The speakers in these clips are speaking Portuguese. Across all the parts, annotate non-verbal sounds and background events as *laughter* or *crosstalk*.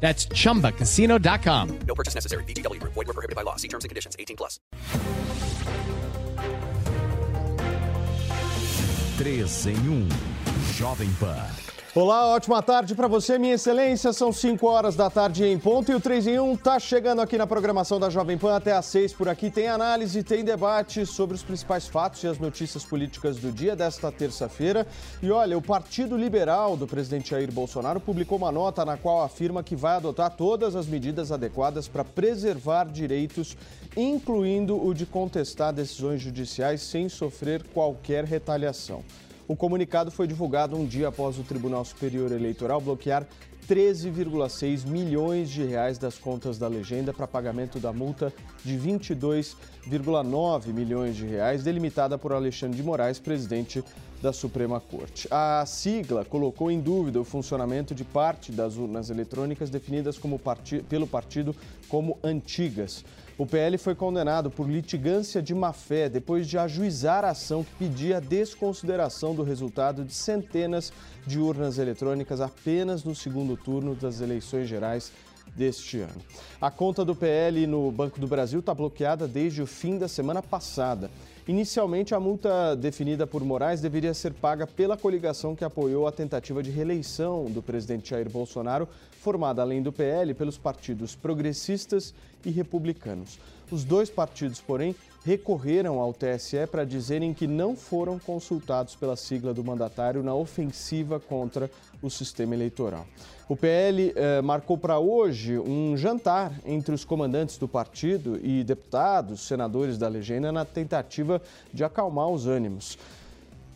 That's chumbacasino.com. No purchase necessary. VGW Group. Void were prohibited by law. See terms and conditions. 18 plus. 3 em 1. Jovem Pan. Olá, ótima tarde para você, minha excelência. São 5 horas da tarde em ponto e o 3 em 1 tá chegando aqui na programação da Jovem Pan até às 6 por aqui. Tem análise, tem debate sobre os principais fatos e as notícias políticas do dia desta terça-feira. E olha, o Partido Liberal do presidente Jair Bolsonaro publicou uma nota na qual afirma que vai adotar todas as medidas adequadas para preservar direitos, incluindo o de contestar decisões judiciais sem sofrer qualquer retaliação. O comunicado foi divulgado um dia após o Tribunal Superior Eleitoral bloquear 13,6 milhões de reais das contas da legenda para pagamento da multa de 22,9 milhões de reais delimitada por Alexandre de Moraes, presidente da Suprema Corte. A sigla colocou em dúvida o funcionamento de parte das urnas eletrônicas definidas parti pelo partido como antigas. O PL foi condenado por litigância de má-fé depois de ajuizar a ação que pedia a desconsideração do resultado de centenas de urnas eletrônicas apenas no segundo turno das eleições gerais deste ano. A conta do PL no Banco do Brasil está bloqueada desde o fim da semana passada. Inicialmente, a multa definida por Moraes deveria ser paga pela coligação que apoiou a tentativa de reeleição do presidente Jair Bolsonaro, formada além do PL pelos partidos progressistas e republicanos. Os dois partidos, porém, recorreram ao TSE para dizerem que não foram consultados pela sigla do mandatário na ofensiva contra o sistema eleitoral. O PL eh, marcou para hoje um jantar entre os comandantes do partido e deputados, senadores da legenda, na tentativa de acalmar os ânimos.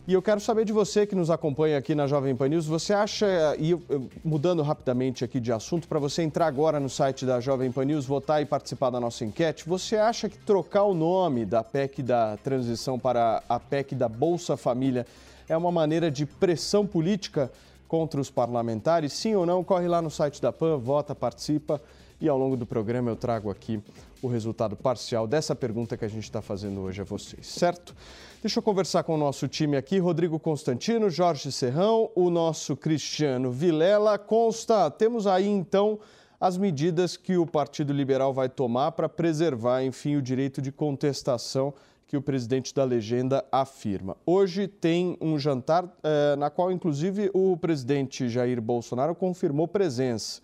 E eu quero saber de você que nos acompanha aqui na Jovem Pan News, você acha, e mudando rapidamente aqui de assunto, para você entrar agora no site da Jovem Pan News, votar e participar da nossa enquete, você acha que trocar o nome da PEC da transição para a PEC da Bolsa Família é uma maneira de pressão política contra os parlamentares? Sim ou não? Corre lá no site da PAN, vota, participa e ao longo do programa eu trago aqui o resultado parcial dessa pergunta que a gente está fazendo hoje a vocês, certo? Deixa eu conversar com o nosso time aqui, Rodrigo Constantino, Jorge Serrão, o nosso Cristiano Vilela. Consta, temos aí então as medidas que o Partido Liberal vai tomar para preservar, enfim, o direito de contestação que o presidente da legenda afirma. Hoje tem um jantar eh, na qual, inclusive, o presidente Jair Bolsonaro confirmou presença.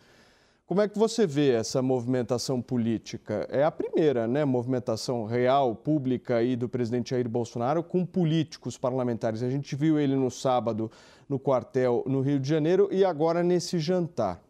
Como é que você vê essa movimentação política? É a primeira, né, movimentação real, pública aí do presidente Jair Bolsonaro com políticos parlamentares. A gente viu ele no sábado no quartel no Rio de Janeiro e agora nesse jantar.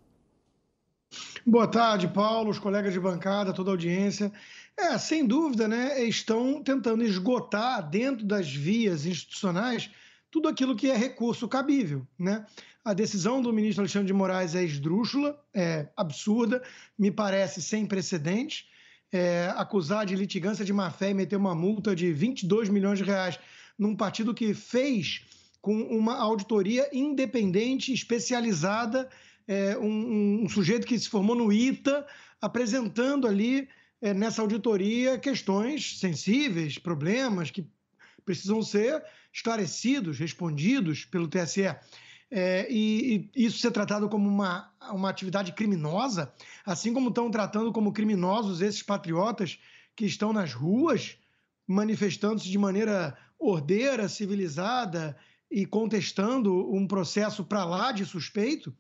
Boa tarde, Paulo, os colegas de bancada, toda a audiência. É, sem dúvida, né, estão tentando esgotar dentro das vias institucionais tudo aquilo que é recurso cabível, né? A decisão do ministro Alexandre de Moraes é esdrúxula, é absurda, me parece sem precedentes. É, acusar de litigância de má-fé e meter uma multa de 22 milhões de reais num partido que fez com uma auditoria independente, especializada, é, um, um, sujeito que se formou no ITA, apresentando ali é, nessa auditoria questões sensíveis, problemas que precisam ser esclarecidos, respondidos pelo TSE é, e, e, isso ser tratado como uma, uma atividade criminosa, assim como estão tratando como criminosos esses patriotas que estão nas ruas manifestando-se de maneira ordeira, civilizada e contestando um processo para lá de suspeito,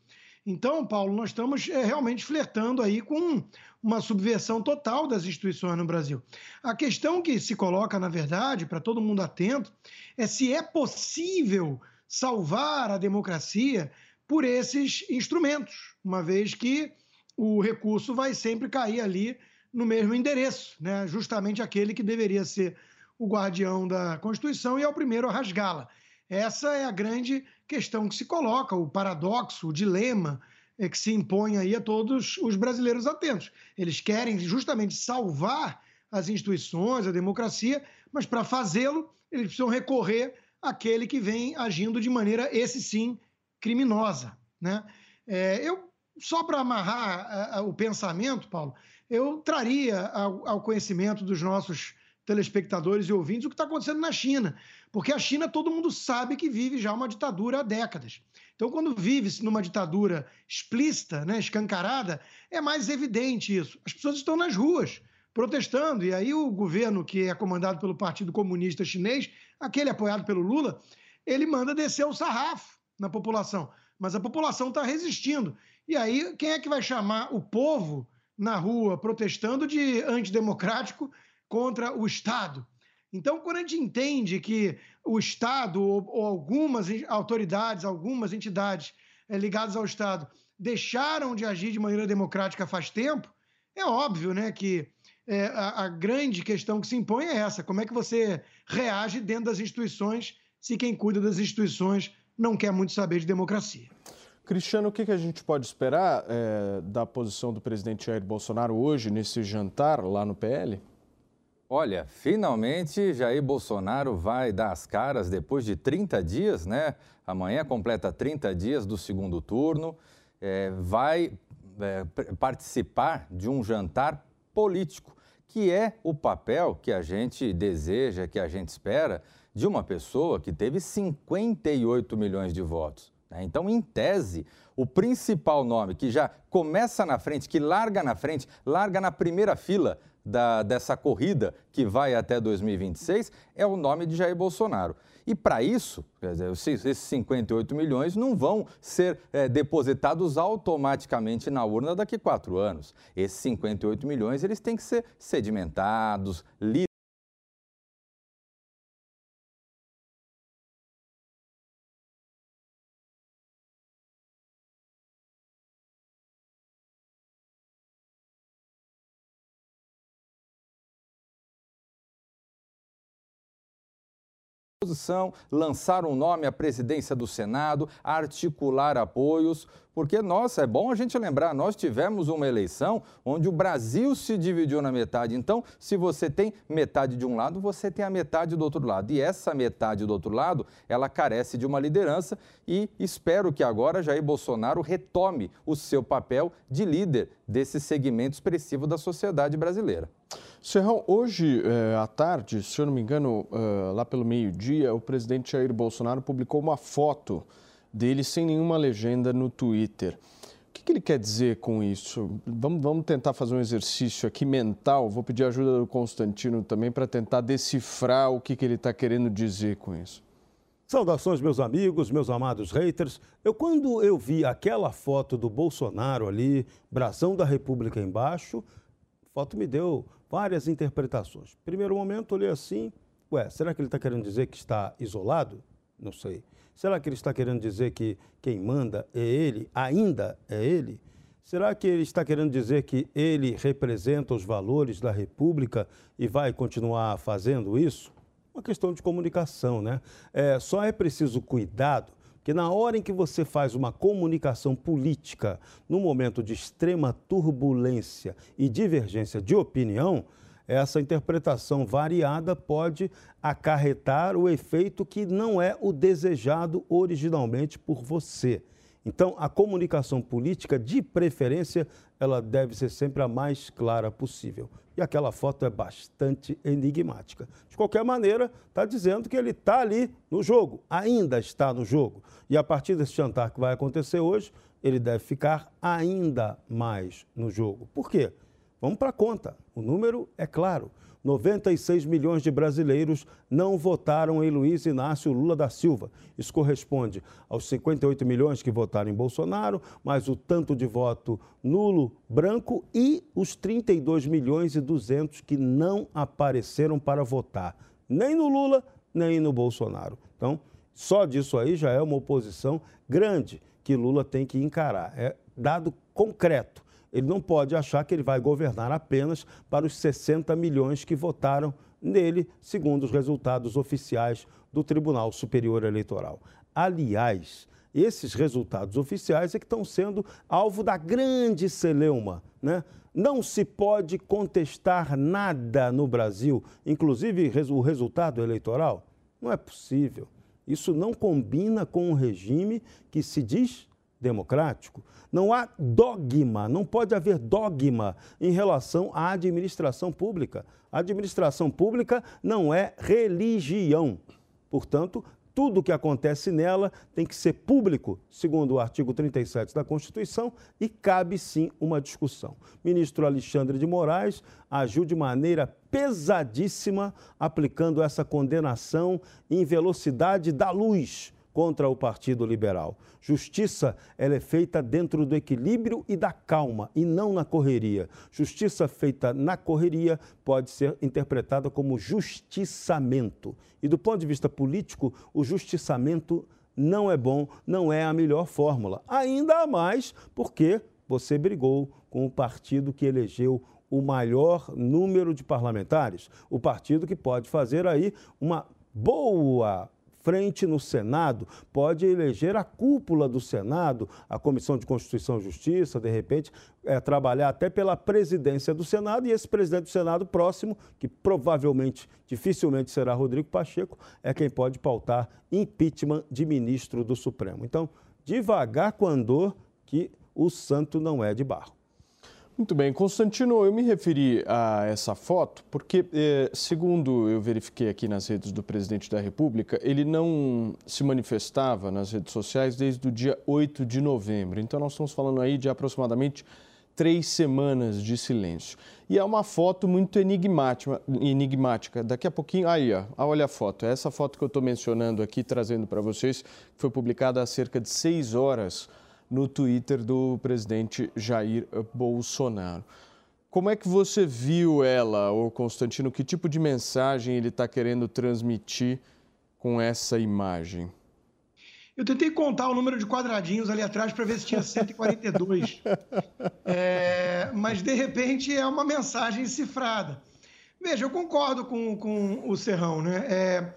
Então, Paulo, nós estamos é, realmente flertando aí com uma subversão total das instituições no Brasil. A questão que se coloca, na verdade, para todo mundo atento, é se é possível salvar a democracia por esses instrumentos, uma vez que o recurso vai sempre cair ali no mesmo endereço, né? justamente aquele que deveria ser o guardião da Constituição e é o primeiro a rasgá-la. Essa é a grande questão que se coloca, o paradoxo, o dilema é que se impõe aí a todos os brasileiros atentos. Eles querem justamente salvar as instituições, a democracia, mas para fazê-lo, eles precisam recorrer àquele que vem agindo de maneira, esse sim, criminosa. Né? É, eu, só para amarrar a, a, o pensamento, Paulo, eu traria ao, ao conhecimento dos nossos telespectadores e ouvintes o que está acontecendo na China. Porque a China, todo mundo sabe que vive já uma ditadura há décadas. Então, quando vive-se numa ditadura explícita, né, escancarada, é mais evidente isso. As pessoas estão nas ruas protestando, e aí o governo, que é comandado pelo Partido Comunista Chinês, aquele apoiado pelo Lula, ele manda descer o sarrafo na população. Mas a população está resistindo. E aí, quem é que vai chamar o povo na rua protestando de antidemocrático contra o Estado. Então, quando a gente entende que o Estado ou, algumas autoridades, algumas entidades é, ligadas ao Estado deixaram de agir de maneira democrática faz tempo, é óbvio né, que é, a, a, grande questão que se impõe é essa: como é que você reage dentro das instituições se quem cuida das instituições não quer muito saber de democracia? Cristiano, o que, a gente pode esperar é, da posição do presidente Jair Bolsonaro hoje nesse jantar lá no PL? Olha, finalmente Jair Bolsonaro vai dar as caras depois de 30 dias, né? Amanhã completa 30 dias do segundo turno. É, vai é, participar de um jantar político, que é o papel que a gente deseja, que a gente espera de uma pessoa que teve 58 milhões de votos. Né? Então, em tese, o principal nome que já começa na frente, que larga na frente, larga na primeira fila da, dessa corrida que vai até 2026 é o nome de Jair Bolsonaro. E para isso, dizer, esses 58 milhões não vão ser é, depositados automaticamente na urna daqui a quatro anos. Esses 58 milhões eles têm que ser sedimentados, lidos oposição, lançar um nome à presidência do Senado, articular apoios, porque, nossa, é bom a gente lembrar, nós tivemos uma eleição onde o Brasil se dividiu na metade. Então, se você tem metade de um lado, você tem a metade do outro lado. E essa metade do outro lado, ela carece de uma liderança e espero que agora Jair Bolsonaro retome o seu papel de líder desse segmento expressivo da sociedade brasileira. Serrão, hoje é, à tarde, se eu não me engano, uh, lá pelo meio-dia, o presidente Jair Bolsonaro publicou uma foto dele sem nenhuma legenda no Twitter. O que, que ele quer dizer com isso? Vamos, vamos tentar fazer um exercício aqui mental. Vou pedir ajuda do Constantino também para tentar decifrar o que, que ele está querendo dizer com isso. Saudações, meus amigos, meus amados haters. Eu, quando eu vi aquela foto do Bolsonaro ali, brasão da República embaixo, a foto me deu várias interpretações. Primeiro momento, olhei assim, ué, será que ele está querendo dizer que está isolado? Não sei. Será que ele está querendo dizer que quem manda é ele, ainda é ele? Será que ele está querendo dizer que ele representa os valores da República e vai continuar fazendo isso? Uma questão de comunicação, né? É, só é preciso cuidado que na hora em que você faz uma comunicação política, no momento de extrema turbulência e divergência de opinião, essa interpretação variada pode acarretar o efeito que não é o desejado originalmente por você. Então, a comunicação política, de preferência, ela deve ser sempre a mais clara possível. E aquela foto é bastante enigmática. De qualquer maneira, está dizendo que ele está ali no jogo, ainda está no jogo. E a partir desse jantar que vai acontecer hoje, ele deve ficar ainda mais no jogo. Por quê? Vamos para a conta. O número é claro. 96 milhões de brasileiros não votaram em Luiz Inácio Lula da Silva. Isso corresponde aos 58 milhões que votaram em Bolsonaro, mais o tanto de voto nulo branco e os 32 milhões e 200 que não apareceram para votar, nem no Lula, nem no Bolsonaro. Então, só disso aí já é uma oposição grande que Lula tem que encarar. É dado concreto. Ele não pode achar que ele vai governar apenas para os 60 milhões que votaram nele, segundo os resultados oficiais do Tribunal Superior Eleitoral. Aliás, esses resultados oficiais é que estão sendo alvo da grande celeuma, né? Não se pode contestar nada no Brasil, inclusive o resultado eleitoral. Não é possível. Isso não combina com um regime que se diz democrático. Não há dogma, não pode haver dogma em relação à administração pública. A administração pública não é religião. Portanto, tudo o que acontece nela tem que ser público, segundo o artigo 37 da Constituição, e cabe sim uma discussão. Ministro Alexandre de Moraes agiu de maneira pesadíssima, aplicando essa condenação em velocidade da luz contra o Partido Liberal. Justiça ela é feita dentro do equilíbrio e da calma e não na correria. Justiça feita na correria pode ser interpretada como justiçamento. E do ponto de vista político, o justiçamento não é bom, não é a melhor fórmula. Ainda mais porque você brigou com o partido que elegeu o maior número de parlamentares, o partido que pode fazer aí uma boa frente no Senado, pode eleger a cúpula do Senado, a Comissão de Constituição e Justiça, de repente, é, trabalhar até pela presidência do Senado, e esse presidente do Senado próximo, que provavelmente, dificilmente será Rodrigo Pacheco, é quem pode pautar impeachment de ministro do Supremo. Então, devagar com andor, que o santo não é de barro. Muito bem, Constantino, eu me referi a essa foto porque, eh, segundo eu verifiquei aqui nas redes do presidente da República, ele não se manifestava nas redes sociais desde o dia 8 de novembro. Então, nós estamos falando aí de aproximadamente três semanas de silêncio. E é uma foto muito enigmática. enigmática. Daqui a pouquinho, aí, ó, olha a foto. Essa foto que eu estou mencionando aqui, trazendo para vocês, foi publicada há cerca de seis horas no Twitter do presidente Jair Bolsonaro. Como é que você viu ela, ô Constantino? Que tipo de mensagem ele está querendo transmitir com essa imagem? Eu tentei contar o número de quadradinhos ali atrás para ver se tinha 142. *laughs* é, mas, de repente, é uma mensagem cifrada. Veja, eu concordo com, com o Serrão, né? É,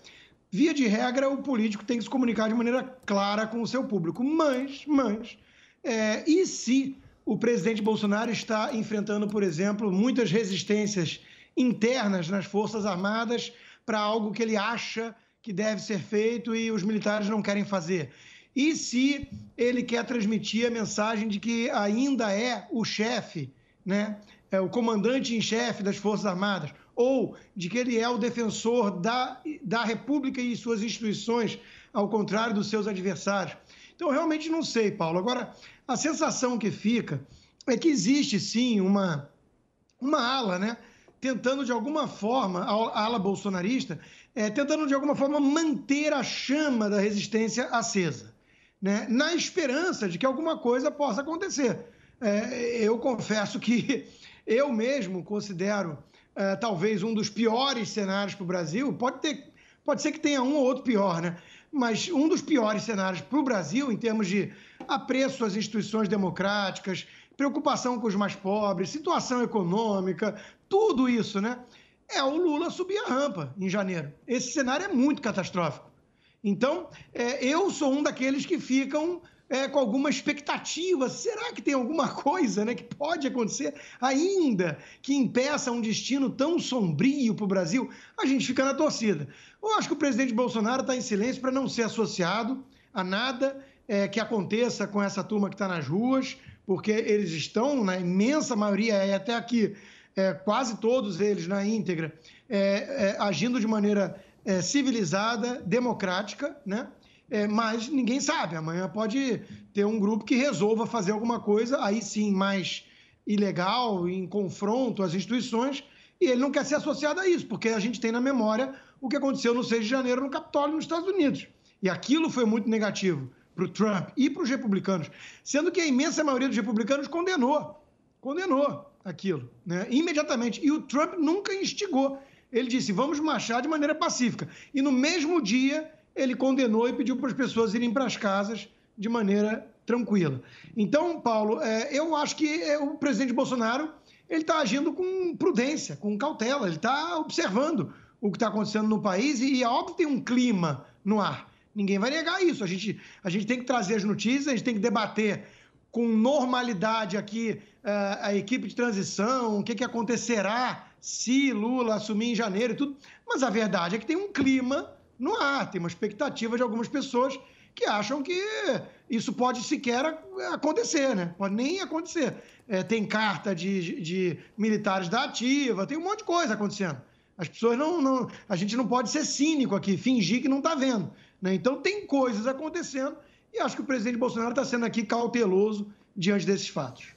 via de regra, o político tem que se comunicar de maneira clara com o seu público. Mas, mas, é, e se o presidente Bolsonaro está enfrentando, por exemplo, muitas resistências internas nas Forças Armadas para algo que ele acha que deve ser feito e os militares não querem fazer? E se ele quer transmitir a mensagem de que ainda é o chefe, né? É o comandante em chefe das Forças Armadas, ou de que ele é o defensor da, da República e suas instituições, ao contrário dos seus adversários. Então, realmente não sei, Paulo. Agora, a sensação que fica é que existe sim uma, uma ala, né? Tentando de alguma forma, a ala bolsonarista, é, tentando de alguma forma manter a chama da resistência acesa, né? na esperança de que alguma coisa possa acontecer. É, eu confesso que *laughs* eu mesmo considero é, talvez um dos piores cenários para o Brasil. Pode, ter, pode ser que tenha um ou outro pior, né? Mas um dos piores cenários para o Brasil, em termos de apreço às instituições democráticas, preocupação com os mais pobres, situação econômica, tudo isso, né? É o Lula subir a rampa em janeiro. Esse cenário é muito catastrófico. Então, é, eu sou um daqueles que ficam é, com alguma expectativa. Será que tem alguma *laughs* coisa né, que pode acontecer ainda que impeça um destino tão sombrio para o Brasil? A gente fica na torcida. Eu acho que o presidente Bolsonaro está em silêncio para não ser associado a nada é, que aconteça com essa turma que está nas ruas, porque eles estão, na imensa maioria, e até aqui, é, quase todos eles na íntegra, é, é agindo de maneira é, civilizada, democrática, né? É, mas ninguém sabe. Amanhã pode ter um grupo que resolva fazer alguma coisa, aí sim mais ilegal, em confronto às instituições, E ele não quer ser associado a isso, porque a gente tem na memória o que aconteceu no 6 de janeiro no Capitólio, nos Estados Unidos. E aquilo foi muito negativo para o Trump e para os republicanos, sendo que a imensa maioria dos republicanos condenou, condenou aquilo, né? imediatamente. E o Trump nunca instigou. Ele disse: vamos marchar de maneira pacífica. E no mesmo dia, ele condenou e pediu para as pessoas irem para as casas de maneira tranquila. Então, Paulo, é, eu acho que é, o presidente Bolsonaro ele está agindo com prudência, com cautela, ele está observando o que está acontecendo no país e, é óbvio, tem um clima no ar. Ninguém vai negar isso. A gente, a gente tem que trazer as notícias, a gente tem que debater com normalidade aqui a equipe de transição, o que, que acontecerá se Lula assumir em janeiro e tudo. Mas a verdade é que tem um clima no ar, tem uma expectativa de algumas pessoas que acham que isso pode sequer acontecer, né? Pode nem acontecer. É, tem carta de, de militares da ativa, tem um monte de coisa acontecendo. As pessoas não, não. A gente não pode ser cínico aqui, fingir que não está vendo. Né? Então tem coisas acontecendo e acho que o presidente Bolsonaro está sendo aqui cauteloso diante desses fatos.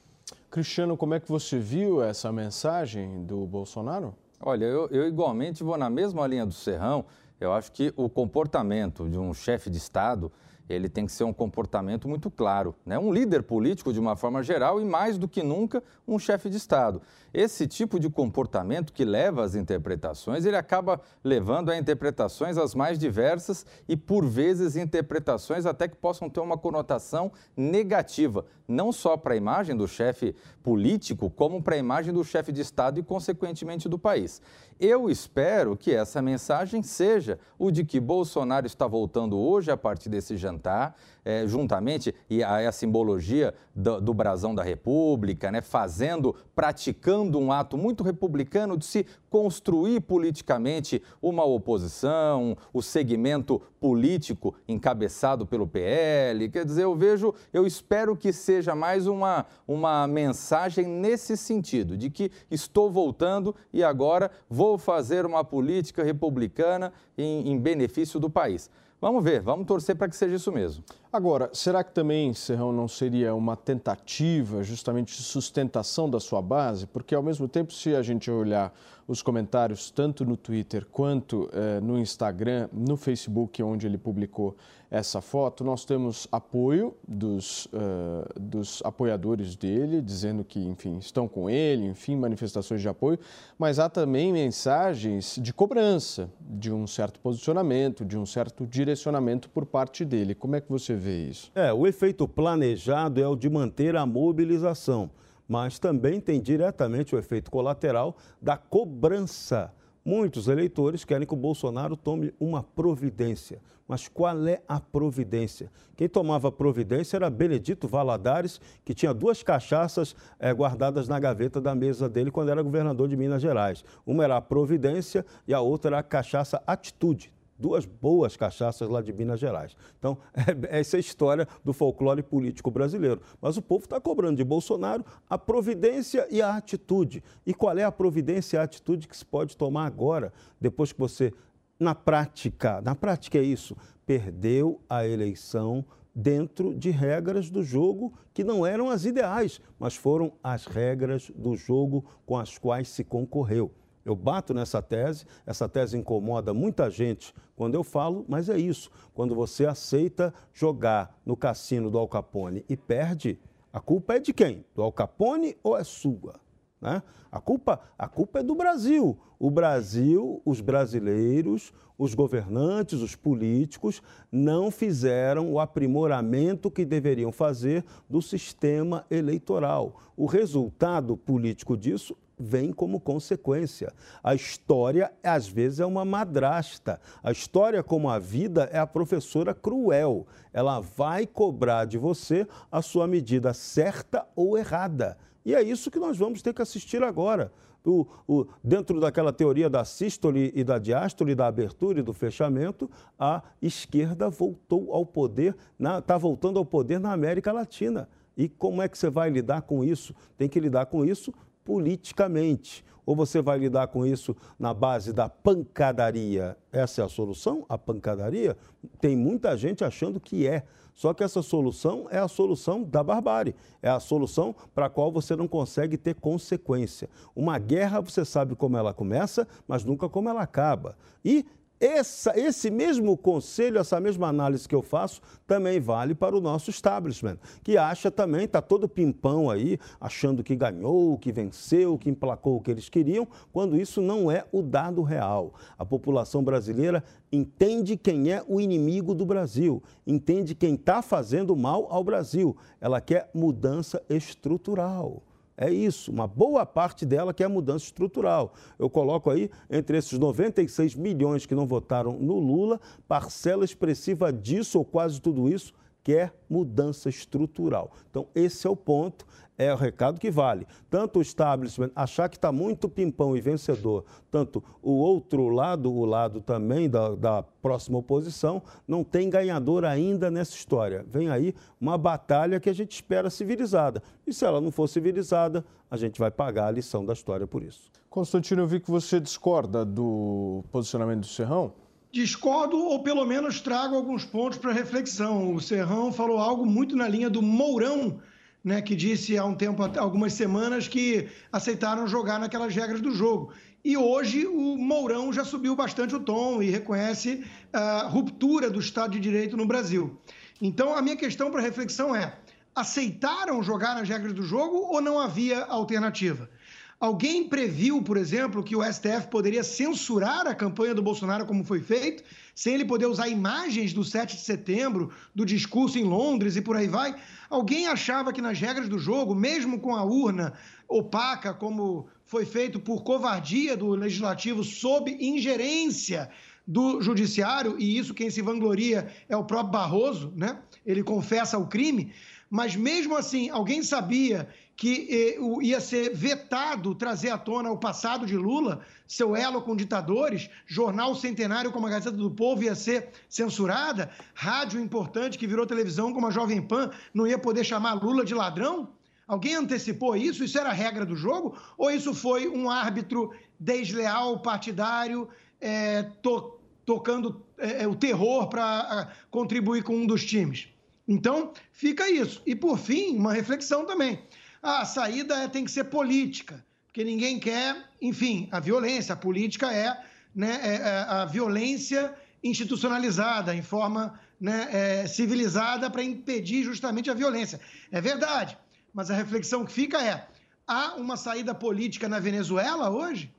Cristiano, como é que você viu essa mensagem do Bolsonaro? Olha, eu, eu igualmente vou na mesma linha do Serrão. Eu acho que o comportamento de um chefe de Estado ele tem que ser um comportamento muito claro. Né? Um líder político, de uma forma geral, e mais do que nunca, um chefe de Estado. Esse tipo de comportamento que leva às interpretações, ele acaba levando a interpretações as mais diversas e, por vezes, interpretações até que possam ter uma conotação negativa, não só para a imagem do chefe político, como para a imagem do chefe de Estado e, consequentemente, do país. Eu espero que essa mensagem seja o de que Bolsonaro está voltando hoje a partir desse jantar, é, juntamente e a, a simbologia do, do, brasão da República, né, fazendo, praticando um ato muito republicano de se construir politicamente uma oposição, o segmento político encabeçado pelo PL. Quer dizer, eu vejo, eu espero que seja mais uma, uma mensagem nesse sentido, de que estou voltando e agora vou fazer uma política republicana em, em benefício do país. Vamos ver, vamos torcer para que seja isso mesmo. Agora, será que também, Serrão, não seria uma tentativa justamente de sustentação da sua base? Porque, ao mesmo tempo, se a gente olhar os comentários tanto no Twitter quanto eh, no Instagram, no Facebook, onde ele publicou essa foto, nós temos apoio dos, uh, dos apoiadores dele, dizendo que, enfim, estão com ele, enfim, manifestações de apoio, mas há também mensagens de cobrança de um certo posicionamento, de um certo direcionamento por parte dele. Como é que você vê isso? É, o efeito planejado é o de manter a mobilização mas também tem diretamente o efeito colateral da cobrança. Muitos eleitores querem que o Bolsonaro tome uma providência. Mas qual é a providência? Quem tomava providência era Benedito Valadares, que tinha duas cachaças é, guardadas na gaveta da mesa dele quando era governador de Minas Gerais. Uma era a providência e a outra era a cachaça atitude duas boas cachaças lá de Minas Gerais. Então, *laughs* é, essa é a história do folclore político brasileiro. Mas o povo está cobrando de Bolsonaro a providência e a atitude. E qual é a providência e a atitude que se pode tomar agora, depois que você, na prática, na prática é isso, perdeu a eleição dentro de regras do jogo que não eram as ideais, mas foram as regras do jogo com as quais se concorreu. Eu bato nessa tese, essa tese incomoda muita gente quando eu falo, mas é isso. Quando você aceita jogar no cassino do Al Capone e perde, a culpa é de quem? Do Al Capone ou é sua? Né? A, culpa, a culpa é do Brasil. O Brasil, os brasileiros, os governantes, os políticos não fizeram o aprimoramento que deveriam fazer do sistema eleitoral. O resultado político disso vem como consequência. A história, às vezes, é uma madrasta. A história, como a vida, é a professora cruel. Ela vai cobrar de você a sua medida certa ou errada. E é isso que nós vamos ter que assistir agora. O, o, dentro daquela teoria da sístole e da diástole, da abertura e do fechamento, a esquerda voltou ao poder, está voltando ao poder na América Latina. E como é que você vai lidar com isso? Tem que lidar com isso politicamente. Ou você vai lidar com isso na base da pancadaria? Essa é a solução? A pancadaria? Tem muita gente achando que é. Só que essa solução é a solução da barbárie. É a solução para a qual você não consegue ter consequência. Uma guerra, você sabe como ela começa, mas nunca como ela acaba. E essa, esse mesmo conselho, essa mesma análise que eu faço, também vale para o nosso establishment, que acha também, está todo pimpão aí, achando que ganhou, que venceu, que emplacou o que eles queriam, quando isso não é o dado real. A população brasileira entende quem é o inimigo do Brasil, entende quem está fazendo mal ao Brasil. Ela quer mudança estrutural. É isso, uma boa parte dela que é a mudança estrutural. Eu coloco aí, entre esses 96 milhões que não votaram no Lula, parcela expressiva disso, ou quase tudo isso, quer mudança estrutural. Então, esse é o ponto, é o recado que vale. Tanto o establishment achar que está muito pimpão e vencedor, tanto o outro lado, o lado também da, da próxima oposição, não tem ganhador ainda nessa história. Vem aí uma batalha que a gente espera civilizada. E se ela não for civilizada, a gente vai pagar a lição da história por isso. Constantino, eu vi que você discorda do posicionamento do Serrão. Discordo ou pelo menos trago alguns pontos para reflexão. O Serrão falou algo muito na linha do Mourão, né, que disse há um tempo, algumas semanas, que aceitaram jogar naquelas regras do jogo. E hoje o Mourão já subiu bastante o tom e reconhece a ruptura do Estado de Direito no Brasil. Então, a minha questão para reflexão é: aceitaram jogar nas regras do jogo ou não havia alternativa? Alguém previu, por exemplo, que o STF poderia censurar a campanha do Bolsonaro como foi feito, sem ele poder usar imagens do 7 de setembro, do discurso em Londres e por aí vai? Alguém achava que nas regras do jogo, mesmo com a urna opaca, como foi feito por covardia do legislativo sob ingerência do judiciário, e isso quem se vangloria é o próprio Barroso, né? Ele confessa o crime, mas mesmo assim, alguém sabia que eh, ia ser vetado trazer à tona o passado de Lula, seu elo com ditadores, jornal centenário como a Gazeta do Povo ia ser censurada, rádio importante que virou televisão como a Jovem Pan não ia poder chamar Lula de ladrão? Alguém antecipou isso? Isso era a regra do jogo? Ou isso foi um árbitro desleal, partidário, é, to, tocando é, o terror para contribuir com um dos times? Então, fica isso. E, por fim, uma reflexão também a saída é, tem que ser política, porque ninguém quer, enfim, a violência. A política é, né, é, é a violência institucionalizada, em forma né, é, civilizada, para impedir justamente a violência. É verdade, mas a reflexão que fica é: há uma saída política na Venezuela hoje?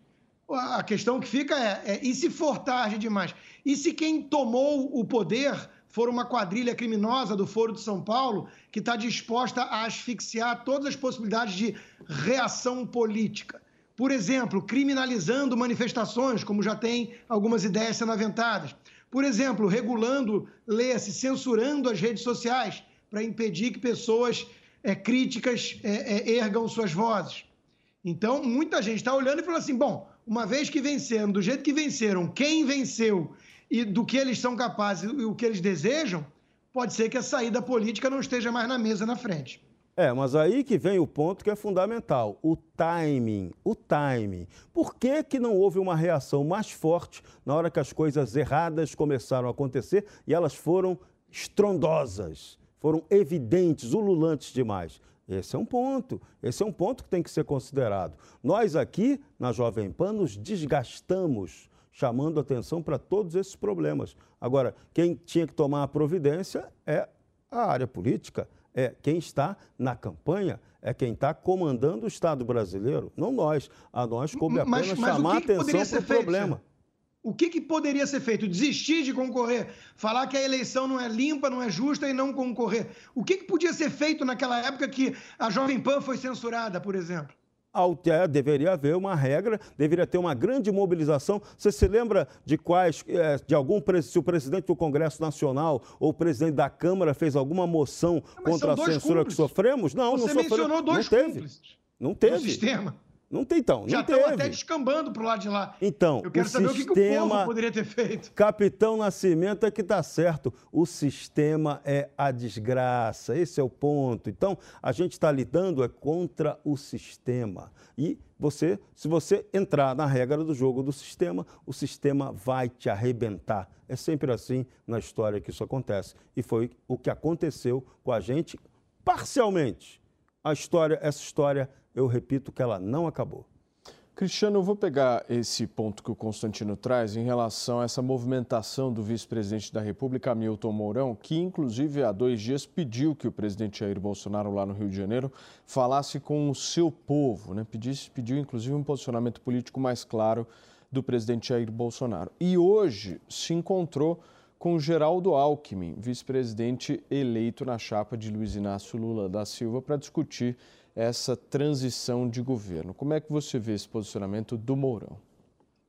A questão que fica é, é e se for tarde demais? E se quem tomou o poder for uma quadrilha criminosa do Foro de São Paulo que está disposta a asfixiar todas as possibilidades de reação política. Por exemplo, criminalizando manifestações, como já tem algumas ideias sendo aventadas. Por exemplo, regulando, leia-se, censurando as redes sociais para impedir que pessoas é, críticas é, é, ergam suas vozes. Então, muita gente está olhando e falando assim: bom, uma vez que venceram, do jeito que venceram, quem venceu e do que eles são capazes e o que eles desejam, pode ser que a saída política não esteja mais na mesa na frente. É, mas aí que vem o ponto que é fundamental, o timing, o timing. Por que, que não houve uma reação mais forte na hora que as coisas erradas começaram a acontecer e elas foram estrondosas, foram evidentes, ululantes demais? Esse é um ponto, esse é um ponto que tem que ser considerado. Nós aqui, na Jovem Pan, nos desgastamos chamando atenção para todos esses problemas. Agora, quem tinha que tomar a providência é a área política, é quem está na campanha, é quem está comandando o Estado brasileiro, não nós. A nós coube apenas mas, mas chamar que atenção para o problema. O que, que, poderia ser feito? Desistir de concorrer, falar que a eleição não é limpa, não é justa e não concorrer. O que, que podia ser feito naquela época que a Jovem Pan foi censurada, por exemplo? Deveria haver uma regra, deveria ter uma grande mobilização. Você se lembra de quais, é, de algum, se o presidente do Congresso Nacional ou o presidente da Câmara fez alguma moção contra a censura cúmplices. que sofremos? Não, Você não sofremos. mencionou dois não teve. Não teve. No sistema. Não tem então, não Já estão até descambando pro lado de lá. Então, Eu quero o saber sistema... o que, que o povo poderia ter feito. Capitão Nascimento é que está certo. O sistema é a desgraça. Esse é o ponto. Então, a gente está lidando é contra o sistema. E você, se você entrar na regra do jogo do sistema, o sistema vai te arrebentar. É sempre assim na história que isso acontece. E foi o que aconteceu com a gente parcialmente. A história, essa história, eu repito que ela não acabou. Cristiano, eu vou pegar esse ponto que o Constantino traz em relação a essa movimentação do vice-presidente da República, Hamilton Mourão, que inclusive há dois dias pediu que o presidente Jair Bolsonaro, lá no Rio de Janeiro, falasse com o seu povo, né? Pedisse, pediu inclusive um posicionamento político mais claro do presidente Jair Bolsonaro. E hoje se encontrou com Geraldo Alckmin, vice-presidente eleito na chapa de Luiz Inácio Lula da Silva, para discutir essa transição de governo. Como é que você vê esse posicionamento do Mourão?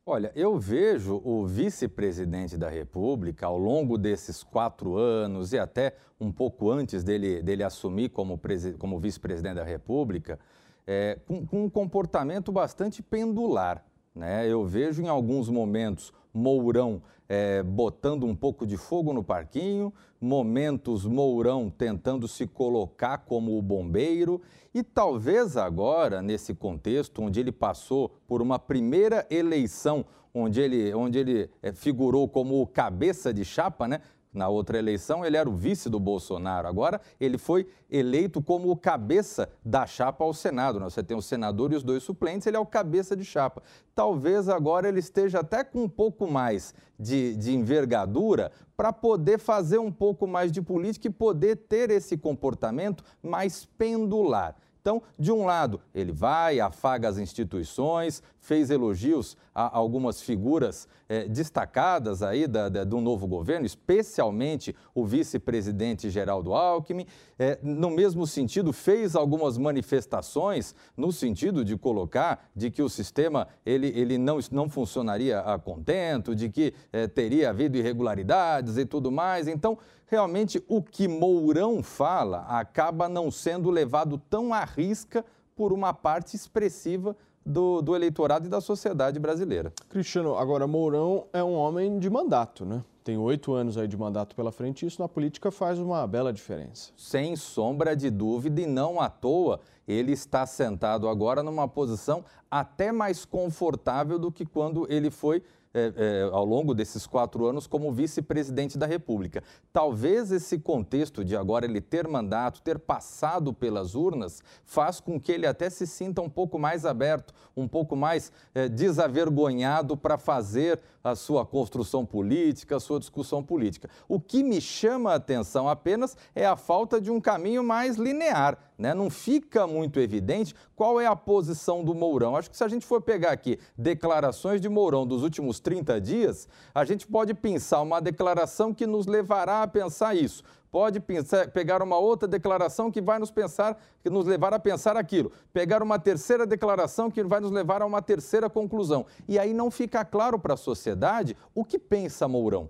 Olha, eu vejo o vice-presidente da República, ao longo desses quatro anos e até um pouco antes dele, dele assumir como, como vice-presidente da República, é, com, com um comportamento bastante pendular. Né? Eu vejo em alguns momentos Mourão é, botando um pouco de fogo no parquinho, momentos Mourão tentando se colocar como o bombeiro e talvez agora, nesse contexto, onde ele passou por uma primeira eleição, onde ele, onde ele é, figurou como cabeça de chapa, né? Na outra eleição, ele era o vice do Bolsonaro. Agora, ele foi eleito como o cabeça da chapa ao Senado. Né? Você tem o senador e os dois suplentes, ele é o cabeça de chapa. Talvez agora ele esteja até com um pouco mais de, de envergadura para poder fazer um pouco mais de política e poder ter esse comportamento mais pendular. Então, de um lado, ele vai, afaga as instituições, fez elogios a algumas figuras eh, destacadas aí da, da, do novo governo, especialmente o vice-presidente Geraldo Alckmin. Eh, no mesmo sentido, fez algumas manifestações no sentido de colocar de que o sistema ele, ele não, não funcionaria a contento, de que eh, teria havido irregularidades e tudo mais. Então, realmente, o que Mourão fala acaba não sendo levado tão à risca por uma parte expressiva do, do, eleitorado e da sociedade brasileira. Cristiano, agora Mourão é um homem de mandato, né? Tem oito anos aí de mandato pela frente e isso na política faz uma bela diferença. Sem sombra de dúvida e não à toa, ele está sentado agora numa posição até mais confortável do que quando ele foi é, é, ao longo desses quatro anos como vice-presidente da República. Talvez esse contexto de agora ele ter mandato, ter passado pelas urnas, faz com que ele até se sinta um pouco mais aberto, um pouco mais é, desavergonhado para fazer a sua construção política, a sua discussão política. O que me chama a atenção apenas é a falta de um caminho mais linear. Né? Não fica muito evidente qual é a posição do Mourão. Acho que se a gente for pegar aqui declarações de Mourão dos últimos 30 dias, a gente pode pensar uma declaração que nos levará a pensar isso. Pode pensar, pegar uma outra declaração que vai nos pensar, que nos levar a pensar aquilo. Pegar uma terceira declaração que vai nos levar a uma terceira conclusão. E aí não fica claro para a sociedade o que pensa Mourão.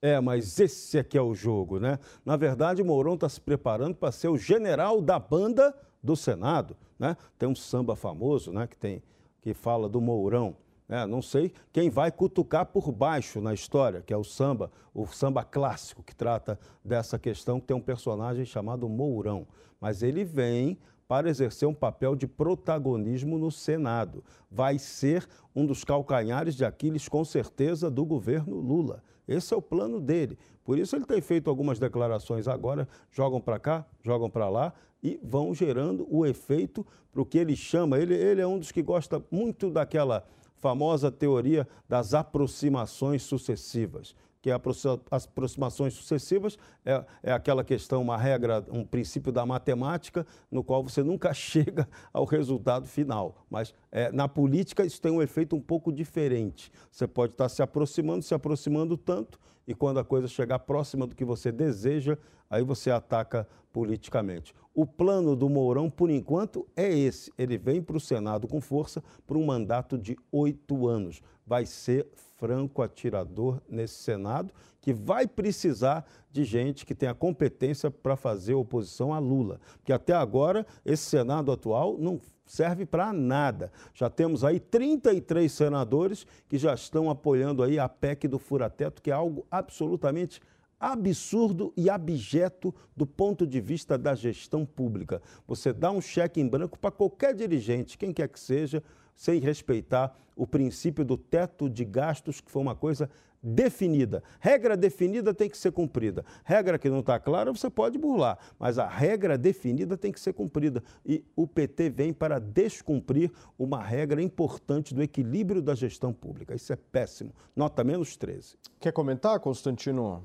É, mas esse aqui é o jogo, né? Na verdade, Mourão está se preparando para ser o general da banda do Senado, né? Tem um samba famoso, né, que tem que fala do Mourão. É, não sei quem vai cutucar por baixo na história, que é o samba, o samba clássico, que trata dessa questão, que tem um personagem chamado Mourão. Mas ele vem para exercer um papel de protagonismo no Senado. Vai ser um dos calcanhares de Aquiles, com certeza, do governo Lula. Esse é o plano dele. Por isso ele tem feito algumas declarações agora, jogam para cá, jogam para lá e vão gerando o efeito para o que ele chama. Ele, ele é um dos que gosta muito daquela famosa teoria das aproximações sucessivas, que as aproximações sucessivas é, é, aquela questão, uma regra, um princípio da matemática, no qual você nunca *laughs* chega ao resultado final. Mas é, na política isso tem um efeito um pouco diferente. Você pode estar se aproximando, se aproximando tanto, e quando a coisa chegar próxima do que você deseja, aí você ataca politicamente. O plano do Mourão, por enquanto, é esse. Ele vem para o Senado com força por um mandato de oito anos. Vai ser franco atirador nesse Senado, que vai precisar de gente que tenha competência para fazer oposição a Lula. Porque até agora, esse Senado atual não serve para nada. Já temos aí 33 senadores que já estão apoiando aí a PEC do furateto, que é algo absolutamente absurdo e abjeto do ponto de vista da gestão pública. Você dá um cheque em branco para qualquer dirigente, quem quer que seja, sem respeitar o princípio do teto de gastos, que foi uma coisa definida. Regra definida tem que ser cumprida. Regra que não está clara, você pode burlar, mas a regra definida tem que ser cumprida. E o PT vem para descumprir uma regra importante do equilíbrio da gestão pública. Isso é péssimo. Nota menos 13. Quer comentar, Constantino?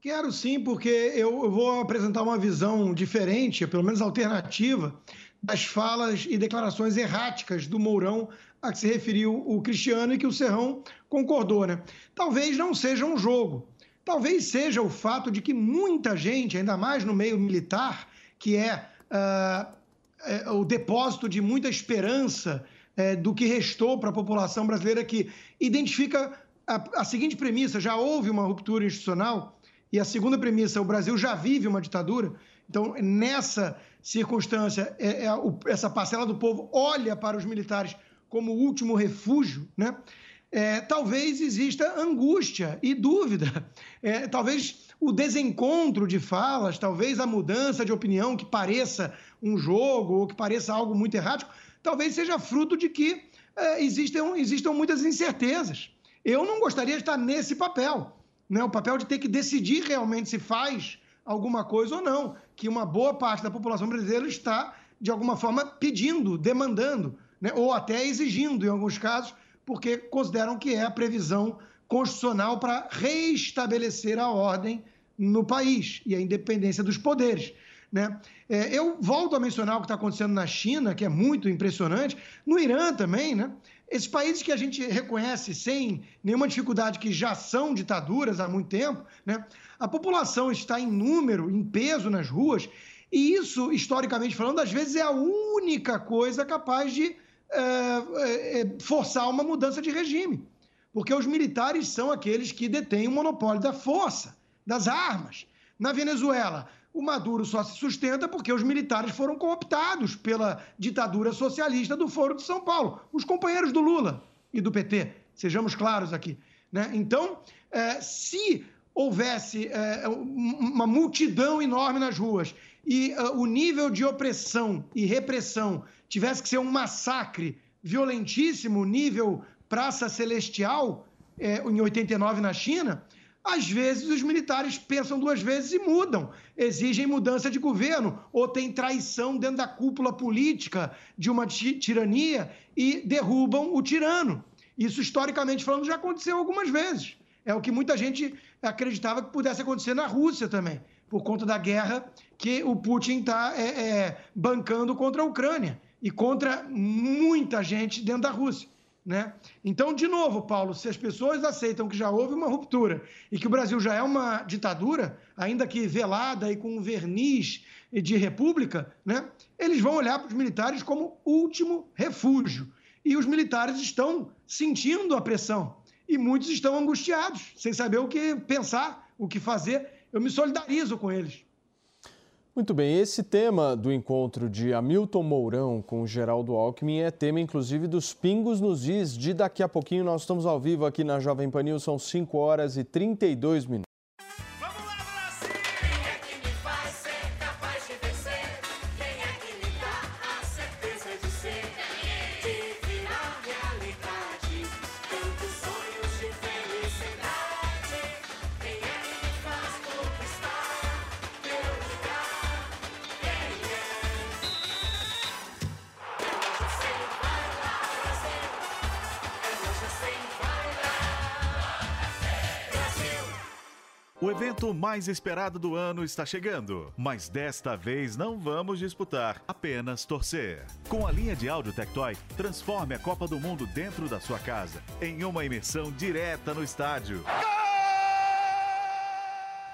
Quero sim, porque eu vou apresentar uma visão diferente, pelo menos alternativa, das falas e declarações erráticas do Mourão a que se referiu o Cristiano e que o Serrão concordou, né? Talvez não seja um jogo. Talvez seja o fato de que muita gente, ainda mais no meio militar, que é, uh, é o depósito de muita esperança é, do que restou para a população brasileira, que identifica a, a seguinte premissa: já houve uma ruptura institucional, e a segunda premissa, o Brasil já vive uma ditadura. Então, nessa circunstância, é, é, o, essa parcela do povo olha para os militares como último refúgio, né? É, talvez exista angústia e dúvida. É, talvez o desencontro de falas, talvez a mudança de opinião que pareça um jogo ou que pareça algo muito errático, talvez seja fruto de que é, existam, existam muitas incertezas. Eu não gostaria de estar nesse papel, né? o papel de ter que decidir realmente se faz alguma coisa ou não, que uma boa parte da população brasileira está, de alguma forma, pedindo, demandando, né? ou até exigindo, em alguns casos, porque consideram que é a previsão constitucional para reestabelecer a ordem no país e a independência dos poderes. Né? É, eu volto a mencionar o que está acontecendo na China, que é muito impressionante, no Irã também, né? Esses países que a gente reconhece sem nenhuma dificuldade que já são ditaduras há muito tempo, né? A população está em número, em peso nas ruas, e isso, historicamente falando, às vezes é a única coisa capaz de é, é, forçar uma mudança de regime. Porque os militares são aqueles que detêm o monopólio da força, das armas. Na Venezuela, o Maduro só se sustenta porque os militares foram cooptados pela ditadura socialista do Foro de São Paulo, os companheiros do Lula e do PT, sejamos claros aqui. Né? Então, é, se houvesse é, uma multidão enorme nas ruas e uh, o nível de opressão e repressão tivesse que ser um massacre violentíssimo, nível Praça Celestial, é, em 89 na China, às vezes os militares pensam duas vezes e mudam, exigem mudança de governo, ou tem traição dentro da cúpula política de uma tirania e derrubam o tirano. Isso, historicamente falando, já aconteceu algumas vezes. É o que muita gente acreditava que pudesse acontecer na Rússia também, por conta da guerra que o Putin está é, é, bancando contra a Ucrânia e contra muita gente dentro da Rússia. Né? Então, de novo, Paulo, se as pessoas aceitam que já houve uma ruptura e que o Brasil já é uma ditadura, ainda que velada e com um verniz de república, né? eles vão olhar para os militares como último refúgio. E os militares estão sentindo a pressão e muitos estão angustiados, sem saber o que pensar, o que fazer. Eu me solidarizo com eles. Muito bem, esse tema do encontro de Hamilton Mourão com Geraldo Alckmin é tema, inclusive, dos Pingos nos Is de daqui a pouquinho. Nós estamos ao vivo aqui na Jovem Pan News, são 5 horas e 32 minutos. Mais esperado do ano está chegando, mas desta vez não vamos disputar, apenas torcer. Com a linha de áudio Tectoy, transforme a Copa do Mundo dentro da sua casa em uma imersão direta no estádio.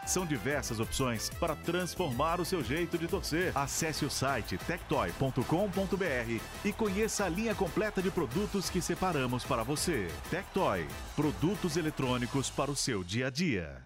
São diversas opções para transformar o seu jeito de torcer. Acesse o site tectoy.com.br e conheça a linha completa de produtos que separamos para você. Tectoy, produtos eletrônicos para o seu dia a dia.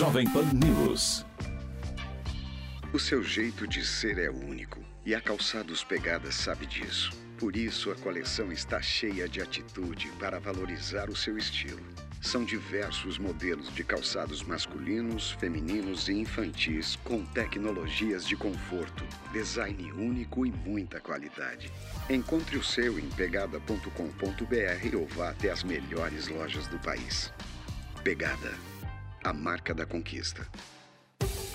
Jovem Pan News. O seu jeito de ser é único e a Calçados Pegadas sabe disso. Por isso, a coleção está cheia de atitude para valorizar o seu estilo. São diversos modelos de calçados masculinos, femininos e infantis com tecnologias de conforto, design único e muita qualidade. Encontre o seu em pegada.com.br ou vá até as melhores lojas do país. Pegada, a marca da conquista.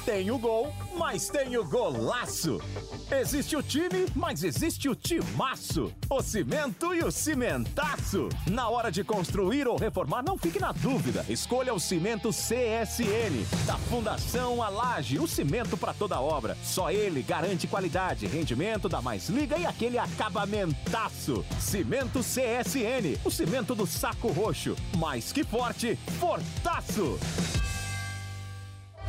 Tem o gol, mas tem o golaço. Existe o time, mas existe o timaço. O cimento e o cimentaço. Na hora de construir ou reformar, não fique na dúvida. Escolha o cimento CSN. Da Fundação Alage, o cimento para toda obra. Só ele garante qualidade, rendimento, dá mais liga e aquele acabamentaço. Cimento CSN, o cimento do saco roxo. Mais que forte, fortaço.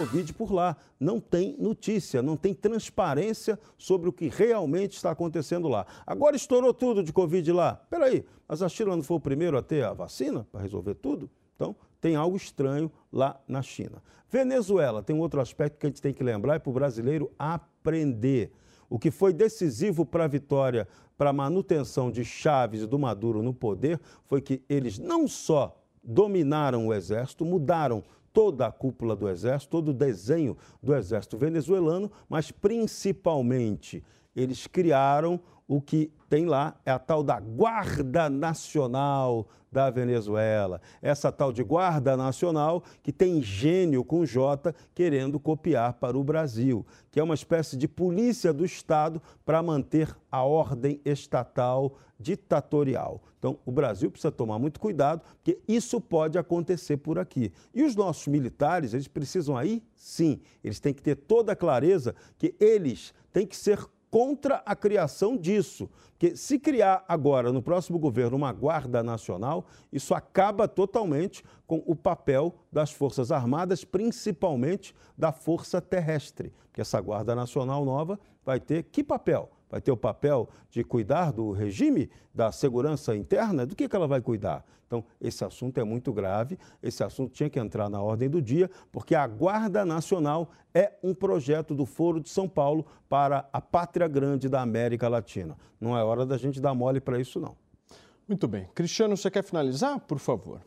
Covid por lá. Não tem notícia, não tem transparência sobre o que realmente está acontecendo lá. Agora estourou tudo de Covid lá. Peraí, mas a China não foi o primeiro a ter a vacina para resolver tudo? Então, tem algo estranho lá na China. Venezuela tem um outro aspecto que a gente tem que lembrar, é para o brasileiro aprender. O que foi decisivo para a vitória, para a manutenção de Chaves e do Maduro no poder, foi que eles não só dominaram o exército, mudaram toda a cúpula do Exército, todo o desenho do Exército venezuelano, mas principalmente eles criaram o que tem lá, é a tal da Guarda Nacional da Venezuela. Essa tal de Guarda Nacional que tem gênio com J querendo copiar para o Brasil, que é uma espécie de polícia do Estado para manter a ordem estatal ditatorial. Então, o Brasil precisa tomar muito cuidado, porque isso pode acontecer por aqui. E os nossos militares, eles precisam aí, sim, eles têm que ter toda a clareza que eles têm que ser contra a criação disso. Porque se criar agora, no próximo governo, uma Guarda Nacional, isso acaba totalmente com o papel das Forças Armadas, principalmente da Força Terrestre. Porque essa Guarda Nacional nova vai ter que papel? Vai ter o papel de cuidar do regime, da segurança interna? Do que, que ela vai cuidar? Então, esse assunto é muito grave, esse assunto tinha que entrar na ordem do dia, porque a Guarda Nacional é um projeto do Foro de São Paulo para a pátria grande da América Latina. Não é hora da gente dar mole para isso, não. Muito bem. Cristiano, você quer finalizar, por favor?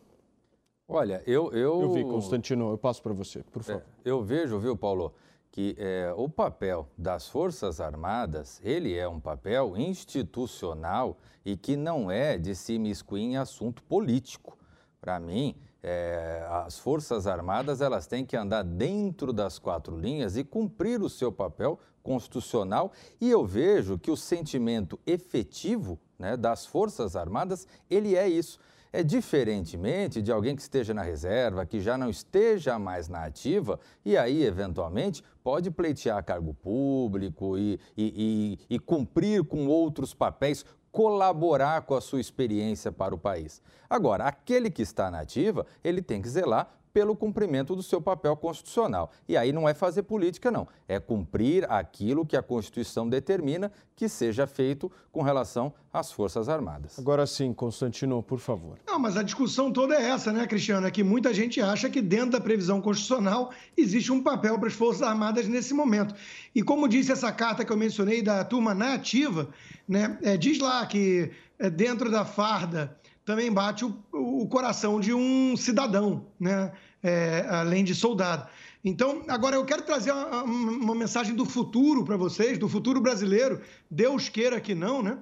Olha, eu. Eu, eu vi, Constantino, eu passo para você, por favor. É, eu vejo, viu, Paulo, que é, o papel das Forças Armadas, ele é um papel institucional e que não é de se imiscuir em assunto político. Para mim, é, as Forças Armadas elas têm que andar dentro das quatro linhas e cumprir o seu papel constitucional. E eu vejo que o sentimento efetivo né, das Forças Armadas ele é isso. É diferentemente de alguém que esteja na reserva, que já não esteja mais na ativa e aí, eventualmente, pode pleitear cargo público e, e, e, e cumprir com outros papéis colaborar com a sua experiência para o país. Agora, aquele que está na ativa, ele tem que zelar pelo cumprimento do seu papel constitucional. E aí não é fazer política, não. É cumprir aquilo que a Constituição determina que seja feito com relação às Forças Armadas. Agora sim, Constantino, por favor. Não, mas a discussão toda é essa, né, Cristiano? É que muita gente acha que dentro da previsão constitucional existe um papel para as Forças Armadas nesse momento. E como disse essa carta que eu mencionei da turma nativa, né, é, diz lá que é, dentro da farda também bate o, o coração de um cidadão, né? É, além de soldado. Então, agora eu quero trazer uma, uma mensagem do futuro para vocês, do futuro brasileiro, Deus queira que não, né?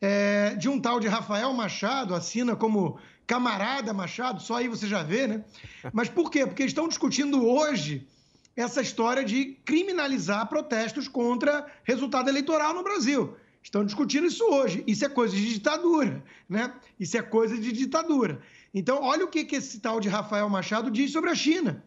É, de um tal de Rafael Machado, assina como camarada Machado, só aí você já vê, né? Mas por quê? Porque estão discutindo hoje essa história de criminalizar protestos contra resultado eleitoral no Brasil. Estão discutindo isso hoje. Isso é coisa de ditadura, né? Isso é coisa de ditadura. Então, olha o que, que esse tal de Rafael Machado diz sobre a China.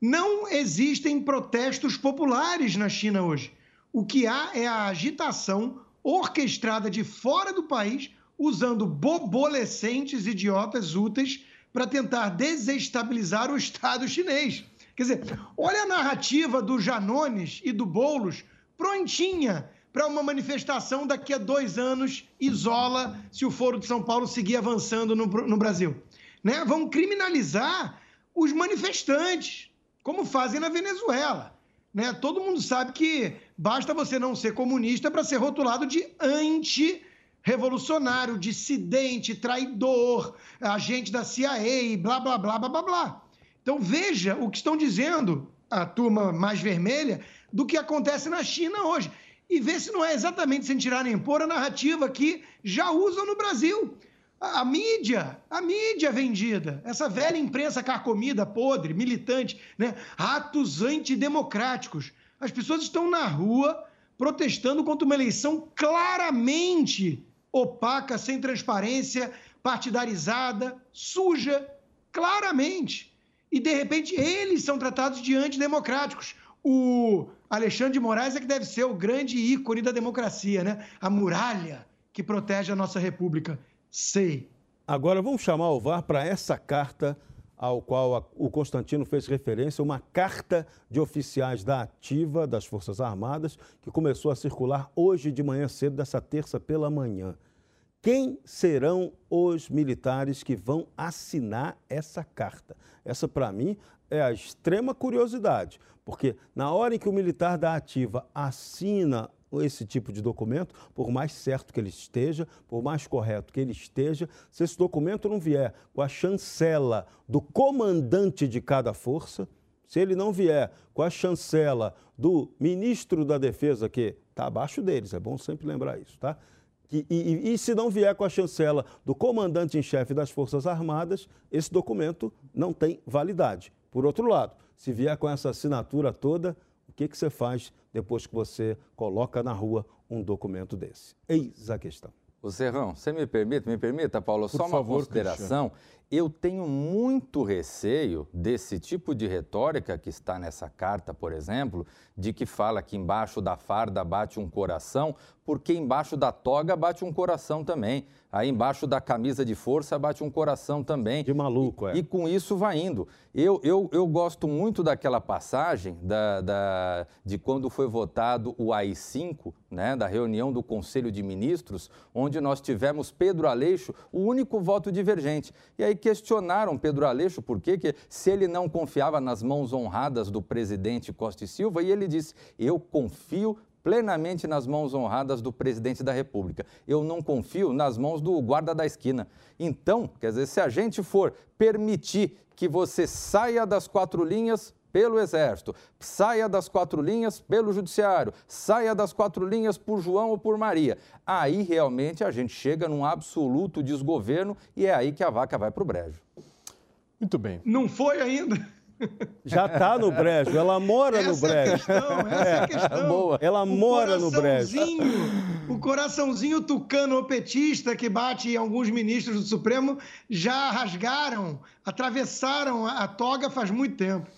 Não existem protestos populares na China hoje. O que há é a agitação orquestrada de fora do país, usando bobolescentes idiotas úteis para tentar desestabilizar o Estado chinês. Quer dizer, olha a narrativa do Janones e do Boulos prontinha para uma manifestação daqui a dois anos isola se o Foro de São Paulo seguir avançando no, no Brasil. Né? Vão criminalizar os manifestantes, como fazem na Venezuela. Né? Todo mundo sabe que basta você não ser comunista para ser rotulado de anti-revolucionário, dissidente, traidor, agente da CIA, blá, blá, blá, blá, blá, blá. Então veja o que estão dizendo a turma mais vermelha do que acontece na China hoje e ver se não é exatamente sem tirar nem pôr a narrativa que já usam no Brasil. A, a, mídia, a mídia vendida, essa velha imprensa carcomida, podre, militante, né? atos antidemocráticos. As pessoas estão na rua protestando contra uma eleição claramente opaca, sem transparência, partidarizada, suja, claramente. E, de repente, eles são tratados de antidemocráticos. O Alexandre de Moraes é que deve ser o grande ícone da democracia, né? A muralha que protege a nossa república. Sei. Agora vamos chamar o VAR para essa carta ao qual o Constantino fez referência, uma carta de oficiais da ativa das Forças Armadas que começou a circular hoje de manhã cedo, dessa terça pela manhã. Quem serão os militares que vão assinar essa carta? Essa, para mim, é a extrema curiosidade, porque na hora em que o militar da ativa assina esse tipo de documento, por mais certo que ele esteja, por mais correto que ele esteja, se esse documento não vier com a chancela do comandante de cada força, se ele não vier com a chancela do ministro da Defesa, que está abaixo deles, é bom sempre lembrar isso, tá? E, e, e, se não vier com a chancela do comandante em chefe das Forças Armadas, esse documento não tem validade. Por outro lado, se vier com essa assinatura toda, o que, que você faz depois que você coloca na rua um documento desse? Eis a questão. O Serrão, você me permite, me permita, Paulo, Por só uma favor, consideração. Cristiano. Eu tenho muito receio desse tipo de retórica que está nessa carta, por exemplo, de que fala que embaixo da farda bate um coração, porque embaixo da toga bate um coração também. Aí embaixo da camisa de força bate um coração também. De maluco, é. E, com isso vai indo. Eu, eu, eu gosto muito daquela passagem da, da, de quando foi votado o AI-5, né, da reunião do Conselho de Ministros, onde nós tivemos Pedro Aleixo, o único voto divergente. E aí questionaram Pedro Aleixo por quê, que se ele não confiava nas mãos honradas do presidente Costa e Silva, e ele disse: Eu confio plenamente nas mãos honradas do presidente da República. Eu não confio nas mãos do guarda da esquina. Então, quer dizer, se a gente for permitir que você saia das quatro linhas pelo Exército, saia das quatro linhas pelo Judiciário, saia das quatro linhas por João ou por Maria, aí realmente a gente chega num absoluto desgoverno e é aí que a vaca vai para o brejo. Muito bem. Não foi ainda. Já está no brejo, ela mora essa no brejo. É a questão, essa é, a questão. Boa. Ela o mora no brejo. O coraçãozinho tucano petista que bate em alguns ministros do Supremo já rasgaram, atravessaram a toga faz muito tempo.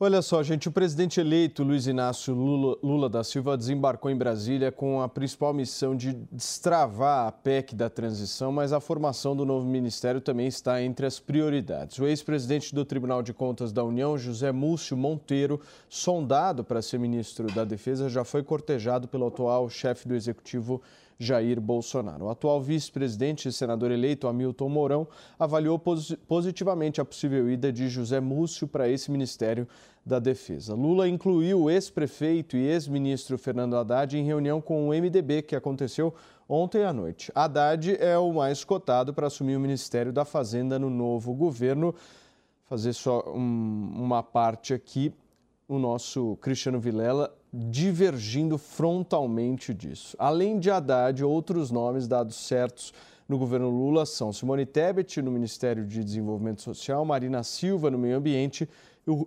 Olha só, gente, o presidente eleito Luiz Inácio Lula, Lula, da Silva desembarcou em Brasília com a principal missão de destravar a PEC da transição, mas a formação do novo ministério também está entre as prioridades. O ex-presidente do Tribunal de Contas da União, José Múcio Monteiro, sondado para ser ministro da Defesa, já foi cortejado pelo atual chefe do executivo Jair Bolsonaro. O atual vice-presidente e senador eleito, Hamilton Mourão, avaliou positivamente a possível ida de José Múcio para esse ministério da Defesa. Lula incluiu o ex-prefeito e ex-ministro Fernando Haddad em reunião com o MDB que aconteceu ontem à noite. Haddad é o mais cotado para assumir o Ministério da Fazenda no novo governo. Fazer só um, uma parte aqui, o nosso Cristiano Vilela divergindo frontalmente disso. Além de Haddad, outros nomes dados certos no governo Lula são Simone Tebet, no Ministério de Desenvolvimento Social, Marina Silva, no Meio Ambiente,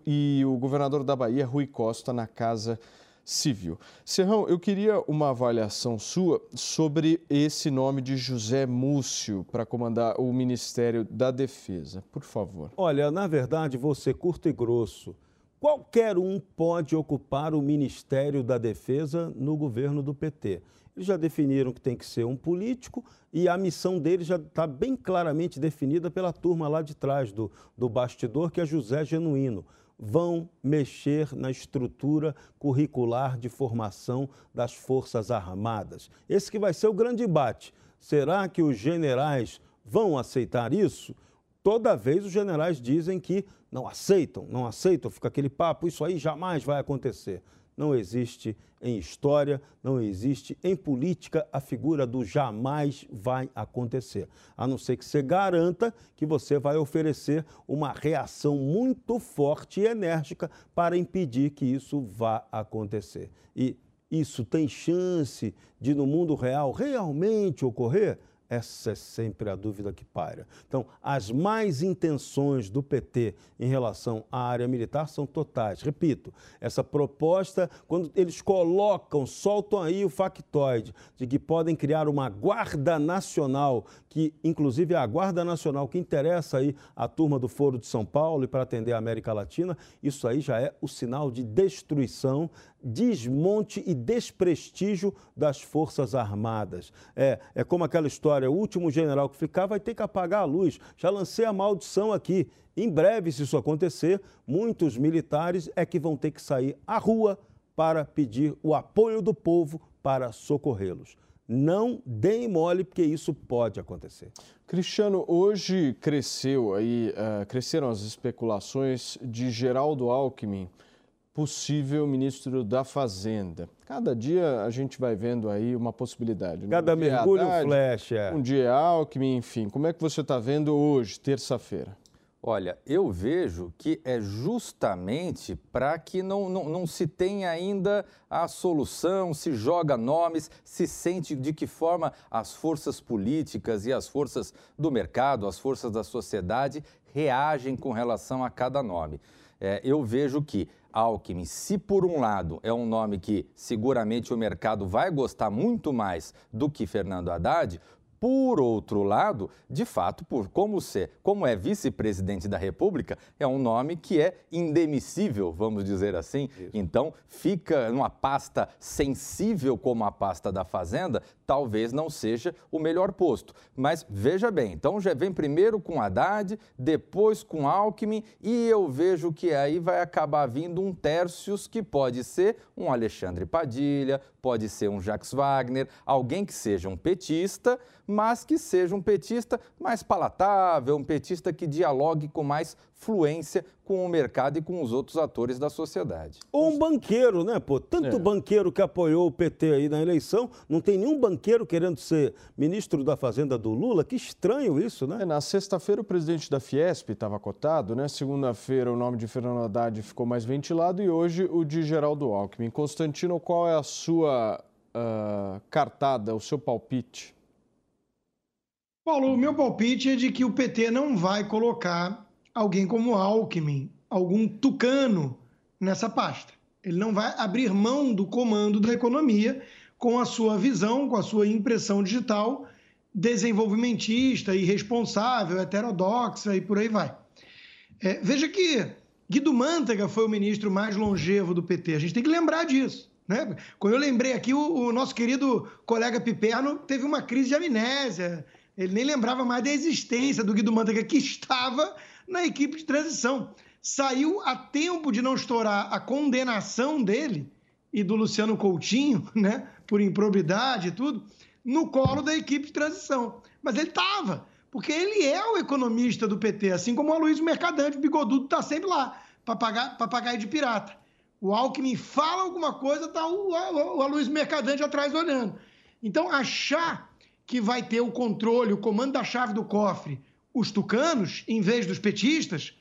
e o governador da Bahia, Rui Costa, na Casa Civil. Serrão, eu queria uma avaliação sua sobre esse nome de José Múcio para comandar o Ministério da Defesa, por favor. Olha, na verdade, vou ser curto e grosso. Qualquer um pode ocupar o Ministério da Defesa no governo do PT. Eles já definiram que tem que ser um político e a missão dele já está bem claramente definida pela turma lá de trás do, do bastidor, que é José Genuíno. Vão mexer na estrutura curricular de formação das Forças Armadas. Esse que vai ser o grande embate. Será que os generais vão aceitar isso? Toda vez os generais dizem que não aceitam, não aceitam, fica aquele papo, isso aí jamais vai acontecer. Não existe em história, não existe em política a figura do jamais vai acontecer. A não ser que você garanta que você vai oferecer uma reação muito forte e enérgica para impedir que isso vá acontecer. E isso tem chance de, no mundo real, realmente ocorrer? Essa é sempre a dúvida que paira. Então, as mais intenções do PT em relação à área militar são totais. Repito, essa proposta, quando eles colocam, soltam aí o factoide de que podem criar uma Guarda Nacional, que inclusive é a Guarda Nacional que interessa aí a turma do Foro de São Paulo e para atender a América Latina, isso aí já é o sinal de destruição desmonte e desprestígio das Forças Armadas. É, é como aquela história, o último general que ficar vai ter que apagar a luz. Já lancei a maldição aqui. Em breve, se isso acontecer, muitos militares é que vão ter que sair à rua para pedir o apoio do povo para socorrê-los. Não deem mole, porque isso pode acontecer. Cristiano, hoje cresceu aí, uh, cresceram as especulações de Geraldo Alckmin possível ministro da Fazenda. Cada dia a gente vai vendo aí uma possibilidade. Né? Cada um mergulho Haddad, flecha. É. Um dia Alckmin, enfim. Como é que você está vendo hoje, terça-feira? Olha, eu vejo que é justamente para que não, não, não, se tenha ainda a solução, se joga nomes, se sente de que forma as forças políticas e as forças do mercado, as forças da sociedade reagem com relação a cada nome. É, eu vejo que Alckmin, se por um lado é um nome que seguramente o mercado vai gostar muito mais do que Fernando Haddad, por outro lado, de fato, por como ser, como é vice-presidente da República, é um nome que é indemissível, vamos dizer assim. Isso. Então, fica numa pasta sensível como a pasta da Fazenda, talvez não seja o melhor posto. Mas veja bem, então já vem primeiro com Haddad, depois com Alckmin, e eu vejo que aí vai acabar vindo um Tércios que pode ser um Alexandre Padilha, pode ser um Jacques Wagner, alguém que seja um petista, mas que seja um petista mais palatável, um petista que dialogue com mais fluência com o mercado e com os outros atores da sociedade. Ou um banqueiro, né, pô? Tanto é. banqueiro que apoiou o PT aí na eleição, não tem nenhum banqueiro querendo ser ministro da Fazenda do Lula. Que estranho isso, né? É, na sexta-feira o presidente da Fiesp estava cotado, né? Segunda-feira o nome de Fernando Haddad ficou mais ventilado e hoje o de Geraldo Alckmin. Constantino, qual é a sua uh, cartada, o seu palpite? Paulo, o meu palpite é de que o PT não vai colocar alguém como Alckmin, algum tucano nessa pasta. Ele não vai abrir mão do comando da economia com a sua visão, com a sua impressão digital desenvolvimentista, irresponsável, heterodoxa e por aí vai. É, veja que Guido Mantega foi o ministro mais longevo do PT. A gente tem que lembrar disso. Né? Quando eu lembrei aqui, o, o nosso querido colega Piperno teve uma crise de amnésia. Ele nem lembrava mais da existência do Guido Mantega, que estava na equipe de transição. Saiu a tempo de não estourar a condenação dele e do Luciano Coutinho, *laughs* né, por improbidade e tudo, no colo da equipe de transição. Mas ele estava, porque ele é o economista do PT, assim como o Aloysio Mercadante, o bigodudo está sempre lá, papagaio de pirata. O Alckmin fala alguma coisa, tá o, o, o Aloysio Mercadante atrás olhando. Então, achar que vai ter o controle, o comando da chave do cofre, os tucanos, em vez dos petistas,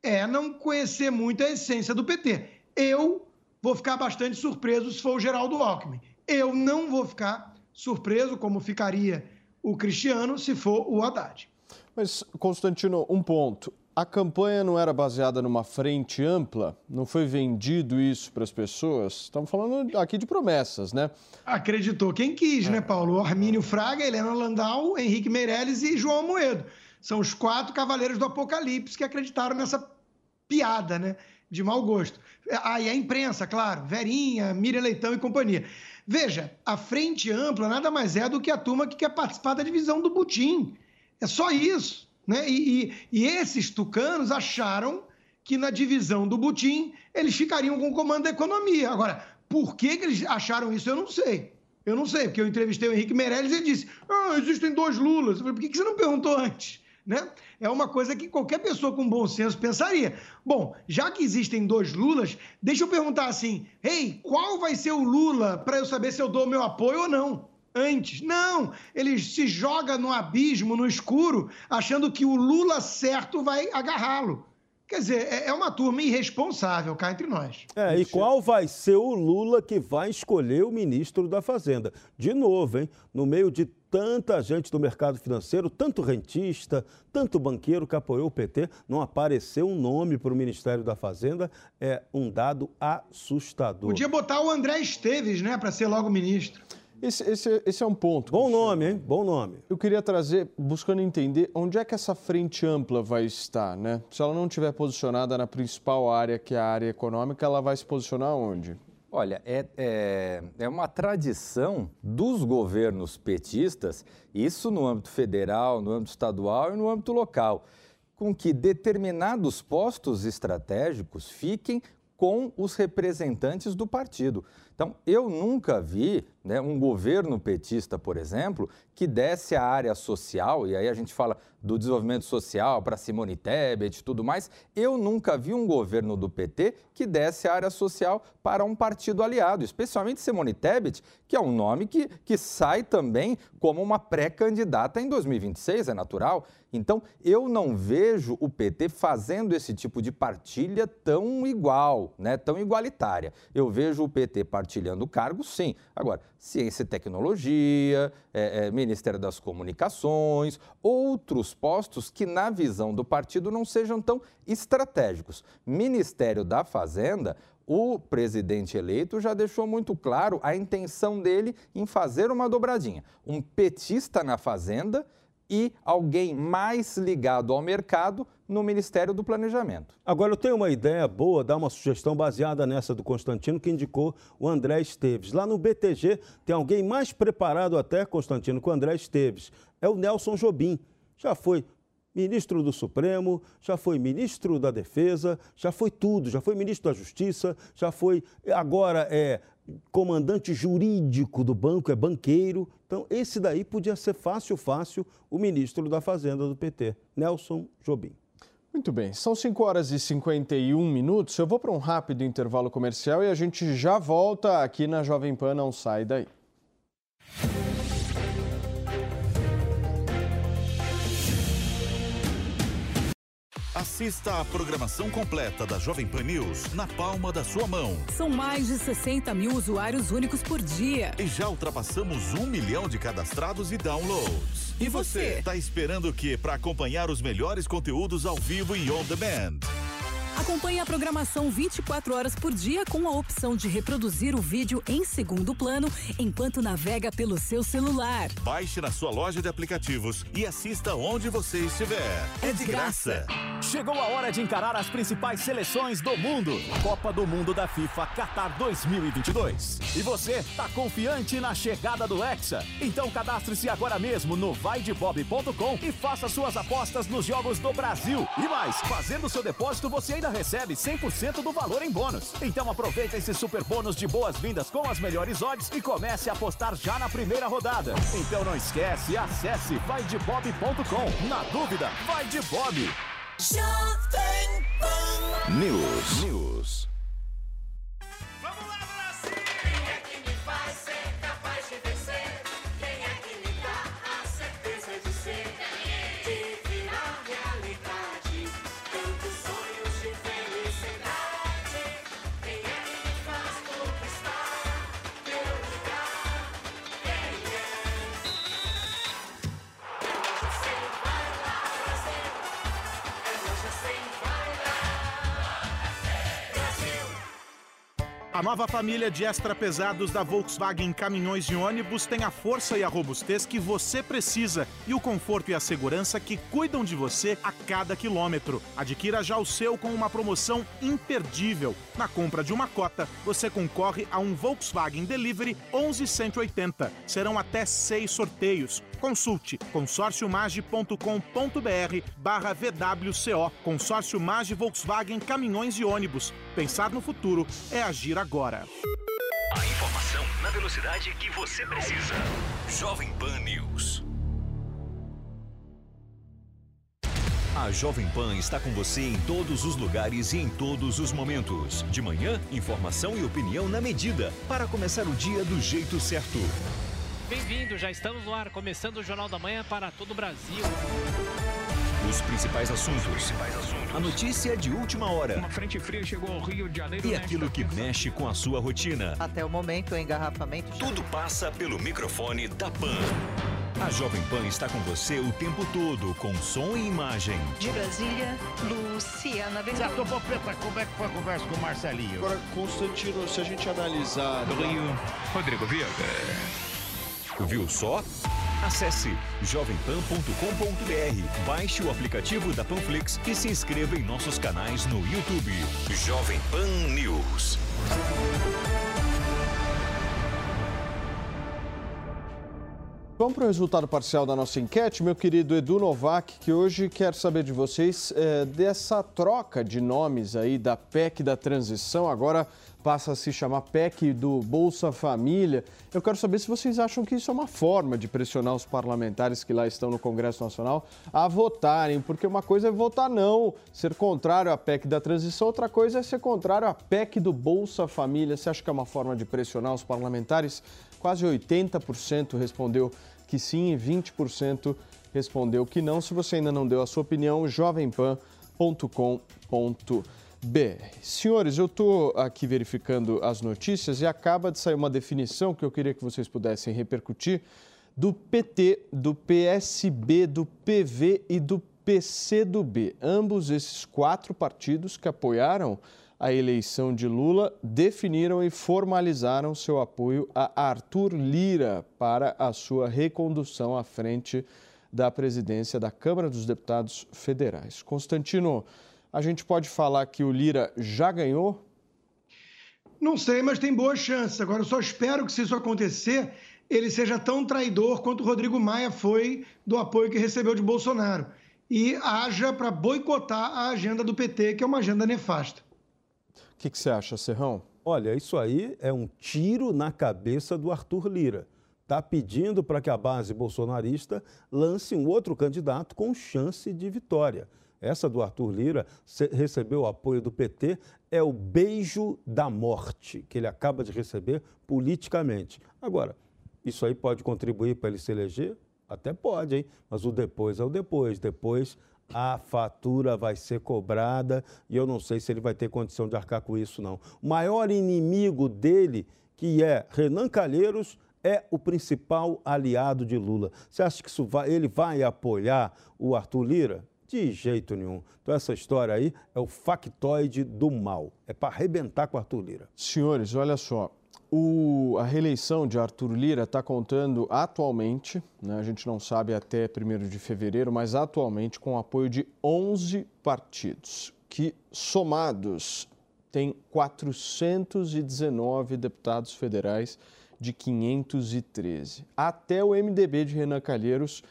é não conhecer muito a essência do PT. Eu vou ficar bastante surpreso se for o Geraldo Alckmin. Eu não vou ficar surpreso, como ficaria o Cristiano, se for o Haddad. Mas, Constantino, um ponto. A campanha não era baseada numa frente ampla? Não foi vendido isso para as pessoas? Estamos falando aqui de promessas, né? Acreditou quem quis, né, Paulo? Armínio Fraga, Helena Landau, Henrique Meirelles e João Moedo. São os quatro cavaleiros do Apocalipse que acreditaram nessa piada, né? De mau gosto. Ah, e a imprensa, claro, Verinha, Miriam Leitão e companhia. Veja, a frente ampla nada mais é do que a turma que quer participar da divisão do Butim. É só isso. Né? E, e, e esses tucanos acharam que na divisão do Butim eles ficariam com o comando da economia. Agora, por que, que eles acharam isso? Eu não sei. Eu não sei, porque eu entrevistei o Henrique Meirelles e ele disse: ah, existem dois Lulas. Eu falei, por que, que você não perguntou antes? Né? É uma coisa que qualquer pessoa com bom senso pensaria. Bom, já que existem dois Lulas, deixa eu perguntar assim: ei, qual vai ser o Lula para eu saber se eu dou meu apoio ou não? Antes. Não! Ele se joga no abismo, no escuro, achando que o Lula certo vai agarrá-lo. Quer dizer, é, é uma turma irresponsável cá entre nós. É, e qual vai ser o Lula que vai escolher o ministro da Fazenda? De novo, hein? No meio de tanta gente do mercado financeiro, tanto rentista, tanto banqueiro que apoiou o PT, não apareceu um nome para o Ministério da Fazenda. É um dado assustador. Podia botar o André Esteves, né, para ser logo ministro. Esse, esse, esse é um ponto. Bom nome, hein? Bom nome. Eu queria trazer, buscando entender onde é que essa frente ampla vai estar, né? Se ela não estiver posicionada na principal área, que é a área econômica, ela vai se posicionar onde? Olha, é, é, é, uma tradição dos governos petistas, isso no âmbito federal, no âmbito estadual e no âmbito local, com que determinados postos estratégicos fiquem com os representantes do partido. Então, eu nunca vi né, um governo petista, por exemplo, que desse a área social, e aí a gente fala do desenvolvimento social para Simone Tebet e tudo mais, eu nunca vi um governo do PT que desse a área social para um partido aliado, especialmente Simone Tebet, que é um nome que, que sai também como uma pré-candidata em 2026, é natural. Então, eu não vejo o PT fazendo esse tipo de partilha tão igual, né, tão igualitária. Eu vejo o PT partilhando cargos, sim. Agora, ciência e tecnologia, é, é, Ministério das Comunicações, outros postos que, na visão do partido, não sejam tão estratégicos. Ministério da Fazenda, o presidente eleito já deixou muito claro a intenção dele em fazer uma dobradinha. Um petista na Fazenda e alguém mais ligado ao mercado no Ministério do Planejamento. Agora, eu tenho uma ideia boa, dar uma sugestão baseada nessa do Constantino, que indicou o André Esteves. Lá no BTG tem alguém mais preparado até, Constantino, que o André Esteves. É o Nelson Jobim. Já foi ministro do Supremo, já foi ministro da Defesa, já foi tudo, já foi ministro da Justiça, já foi. Agora é comandante jurídico do banco, é banqueiro. Então, esse daí podia ser fácil, fácil o ministro da Fazenda do PT, Nelson Jobim. Muito bem, são 5 horas e 51 minutos. Eu vou para um rápido intervalo comercial e a gente já volta aqui na Jovem Pan, não sai daí. Assista a programação completa da Jovem Pan News na palma da sua mão. São mais de 60 mil usuários únicos por dia. E já ultrapassamos um milhão de cadastrados e downloads. E você? Está esperando o que para acompanhar os melhores conteúdos ao vivo e on demand? Acompanhe a programação 24 horas por dia com a opção de reproduzir o vídeo em segundo plano enquanto navega pelo seu celular. Baixe na sua loja de aplicativos e assista onde você estiver. É de graça. Chegou a hora de encarar as principais seleções do mundo. Copa do Mundo da FIFA Qatar 2022. E você tá confiante na chegada do Hexa? Então cadastre-se agora mesmo no vaidebob.com e faça suas apostas nos jogos do Brasil. E mais, fazendo seu depósito você ainda recebe 100% do valor em bônus. Então aproveita esse super bônus de boas-vindas com as melhores odds e comece a apostar já na primeira rodada. Então não esquece, acesse vaidebob.com. Na dúvida, vai de Bob. News. News. Nova família de extra pesados da Volkswagen Caminhões e Ônibus tem a força e a robustez que você precisa e o conforto e a segurança que cuidam de você a cada quilômetro. Adquira já o seu com uma promoção imperdível. Na compra de uma cota, você concorre a um Volkswagen Delivery 11180. Serão até seis sorteios. Consulte consórciomage.com.br barra VWCO. Consórcio Mage Volkswagen Caminhões e Ônibus. Pensar no futuro é agir agora. A informação na velocidade que você precisa. Jovem Pan News. A Jovem Pan está com você em todos os lugares e em todos os momentos. De manhã, informação e opinião na medida para começar o dia do jeito certo. Bem-vindo, já estamos no ar, começando o Jornal da Manhã para todo o Brasil. Os principais assuntos. A notícia de última hora. Uma frente fria chegou ao Rio de Janeiro. E aquilo que mexe com a sua rotina. Até o momento, o engarrafamento. Tudo passa pelo microfone da Pan. A Jovem Pan está com você o tempo todo, com som e imagem. De Brasília, Luciana Ventura. Certo, Popeta, como é que foi a conversa com o Marcelinho? Agora, Constantino, se a gente analisar... Do Rio, Rodrigo Viega. Viu só? Acesse jovempan.com.br, baixe o aplicativo da Panflix e se inscreva em nossos canais no YouTube. Jovem Pan News. Vamos para o resultado parcial da nossa enquete, meu querido Edu Novak, que hoje quer saber de vocês é, dessa troca de nomes aí da PEC da transição, agora passa a se chamar PEC do Bolsa Família. Eu quero saber se vocês acham que isso é uma forma de pressionar os parlamentares que lá estão no Congresso Nacional a votarem, porque uma coisa é votar não, ser contrário à PEC da transição, outra coisa é ser contrário à PEC do Bolsa Família. Você acha que é uma forma de pressionar os parlamentares? Quase 80% respondeu que sim e 20% respondeu que não. Se você ainda não deu a sua opinião, jovempan.com.br. Senhores, eu estou aqui verificando as notícias e acaba de sair uma definição que eu queria que vocês pudessem repercutir do PT, do PSB, do PV e do PCdoB. Ambos esses quatro partidos que apoiaram a eleição de Lula definiram e formalizaram seu apoio a Arthur Lira para a sua recondução à frente da presidência da Câmara dos Deputados Federais. Constantino, a gente pode falar que o Lira já ganhou? Não sei, mas tem boas chances. Agora, eu só espero que, se isso acontecer, ele seja tão traidor quanto o Rodrigo Maia foi do apoio que recebeu de Bolsonaro. E haja para boicotar a agenda do PT, que é uma agenda nefasta. O que, que você acha, Serrão? Olha, isso aí é um tiro na cabeça do Arthur Lira. Está pedindo para que a base bolsonarista lance um outro candidato com chance de vitória. Essa do Arthur Lira recebeu o apoio do PT, é o beijo da morte que ele acaba de receber politicamente. Agora, isso aí pode contribuir para ele se eleger? Até pode, hein? Mas o depois é o depois. Depois a fatura vai ser cobrada e eu não sei se ele vai ter condição de arcar com isso, não. O maior inimigo dele, que é Renan Calheiros, é o principal aliado de Lula. Você acha que vai, ele vai apoiar o Arthur Lira? De jeito nenhum. Então essa história aí é o factoide do mal. É para arrebentar com Arthur Lira. Senhores, olha só. O, a reeleição de Arthur Lira está contando atualmente, né, a gente não sabe até 1 de fevereiro, mas atualmente com o apoio de 11 partidos, que somados têm 419 deputados federais de 513. Até o MDB de Renan Calheiros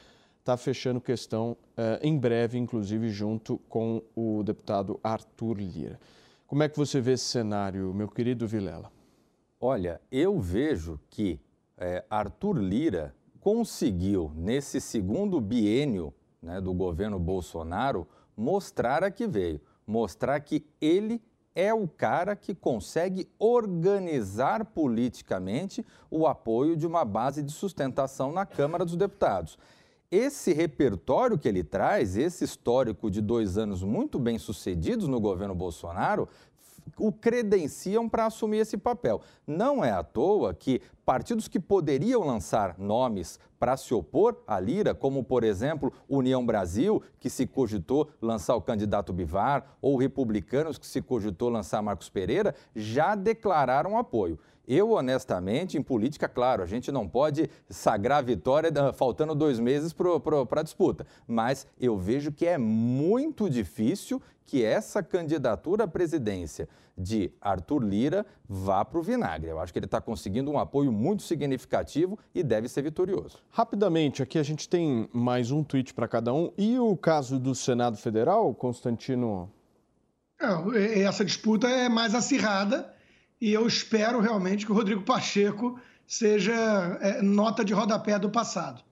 está fechando questão eh, em breve, inclusive junto com o deputado Arthur Lira. Como é que você vê esse cenário, meu querido Vilela? Olha, eu vejo que é, Arthur Lira conseguiu, nesse segundo biênio né, do governo Bolsonaro, mostrar a que veio. Mostrar que ele é o cara que consegue organizar politicamente o apoio de uma base de sustentação na Câmara dos Deputados. Esse repertório que ele traz, esse histórico de dois anos muito bem sucedidos no governo Bolsonaro, o credenciam para assumir esse papel. Não é à toa que partidos que poderiam lançar nomes para se opor à Lira, como por exemplo União Brasil, que se cogitou lançar o candidato Bivar, ou republicanos que se cogitou lançar Marcos Pereira, já declararam apoio. Eu, honestamente, em política, claro, a gente não pode sagrar a vitória faltando dois meses para a disputa. Mas eu vejo que é muito difícil que essa candidatura à presidência de Arthur Lira vá para o vinagre. Eu acho que ele está conseguindo um apoio muito significativo e deve ser vitorioso. Rapidamente, aqui a gente tem mais um tweet para cada um. E o caso do Senado Federal, Constantino? É, essa disputa é mais acirrada e eu espero realmente que o Rodrigo Pacheco seja é, nota de rodapé do passado.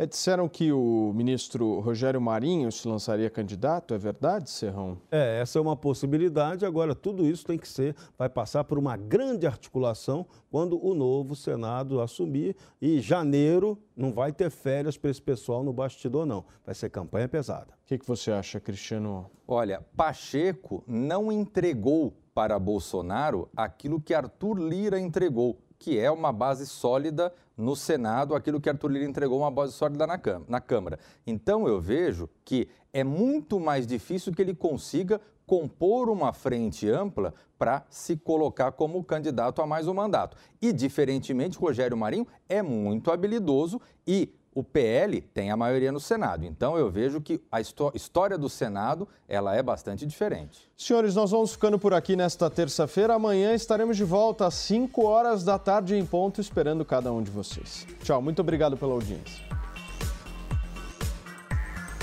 É, disseram que o ministro Rogério Marinho se lançaria candidato, é verdade, Serrão? É, essa é uma possibilidade. Agora, tudo isso tem que ser, vai passar por uma grande articulação quando o novo Senado assumir. E janeiro não vai ter férias para esse pessoal no bastidor, não. Vai ser campanha pesada. O que, que você acha, Cristiano? Olha, Pacheco não entregou para Bolsonaro aquilo que Arthur Lira entregou que é uma base sólida no Senado, aquilo que Arthur Lira entregou uma base sólida na, Câmara. Então eu vejo que é muito mais difícil que ele consiga compor uma frente ampla para se colocar como candidato a mais um mandato. E, diferentemente, Rogério Marinho é muito habilidoso e o PL tem a maioria no Senado. Então eu vejo que a história do Senado ela é bastante diferente. Senhores, nós vamos ficando por aqui nesta terça-feira. Amanhã estaremos de volta às 5 horas da tarde em ponto, esperando cada um de vocês. Tchau, muito obrigado pela audiência.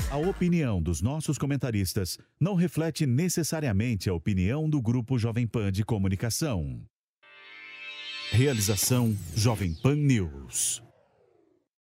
A opinião dos nossos comentaristas não reflete necessariamente a opinião do Grupo Jovem Pan de Comunicação. Realização Jovem Pan News.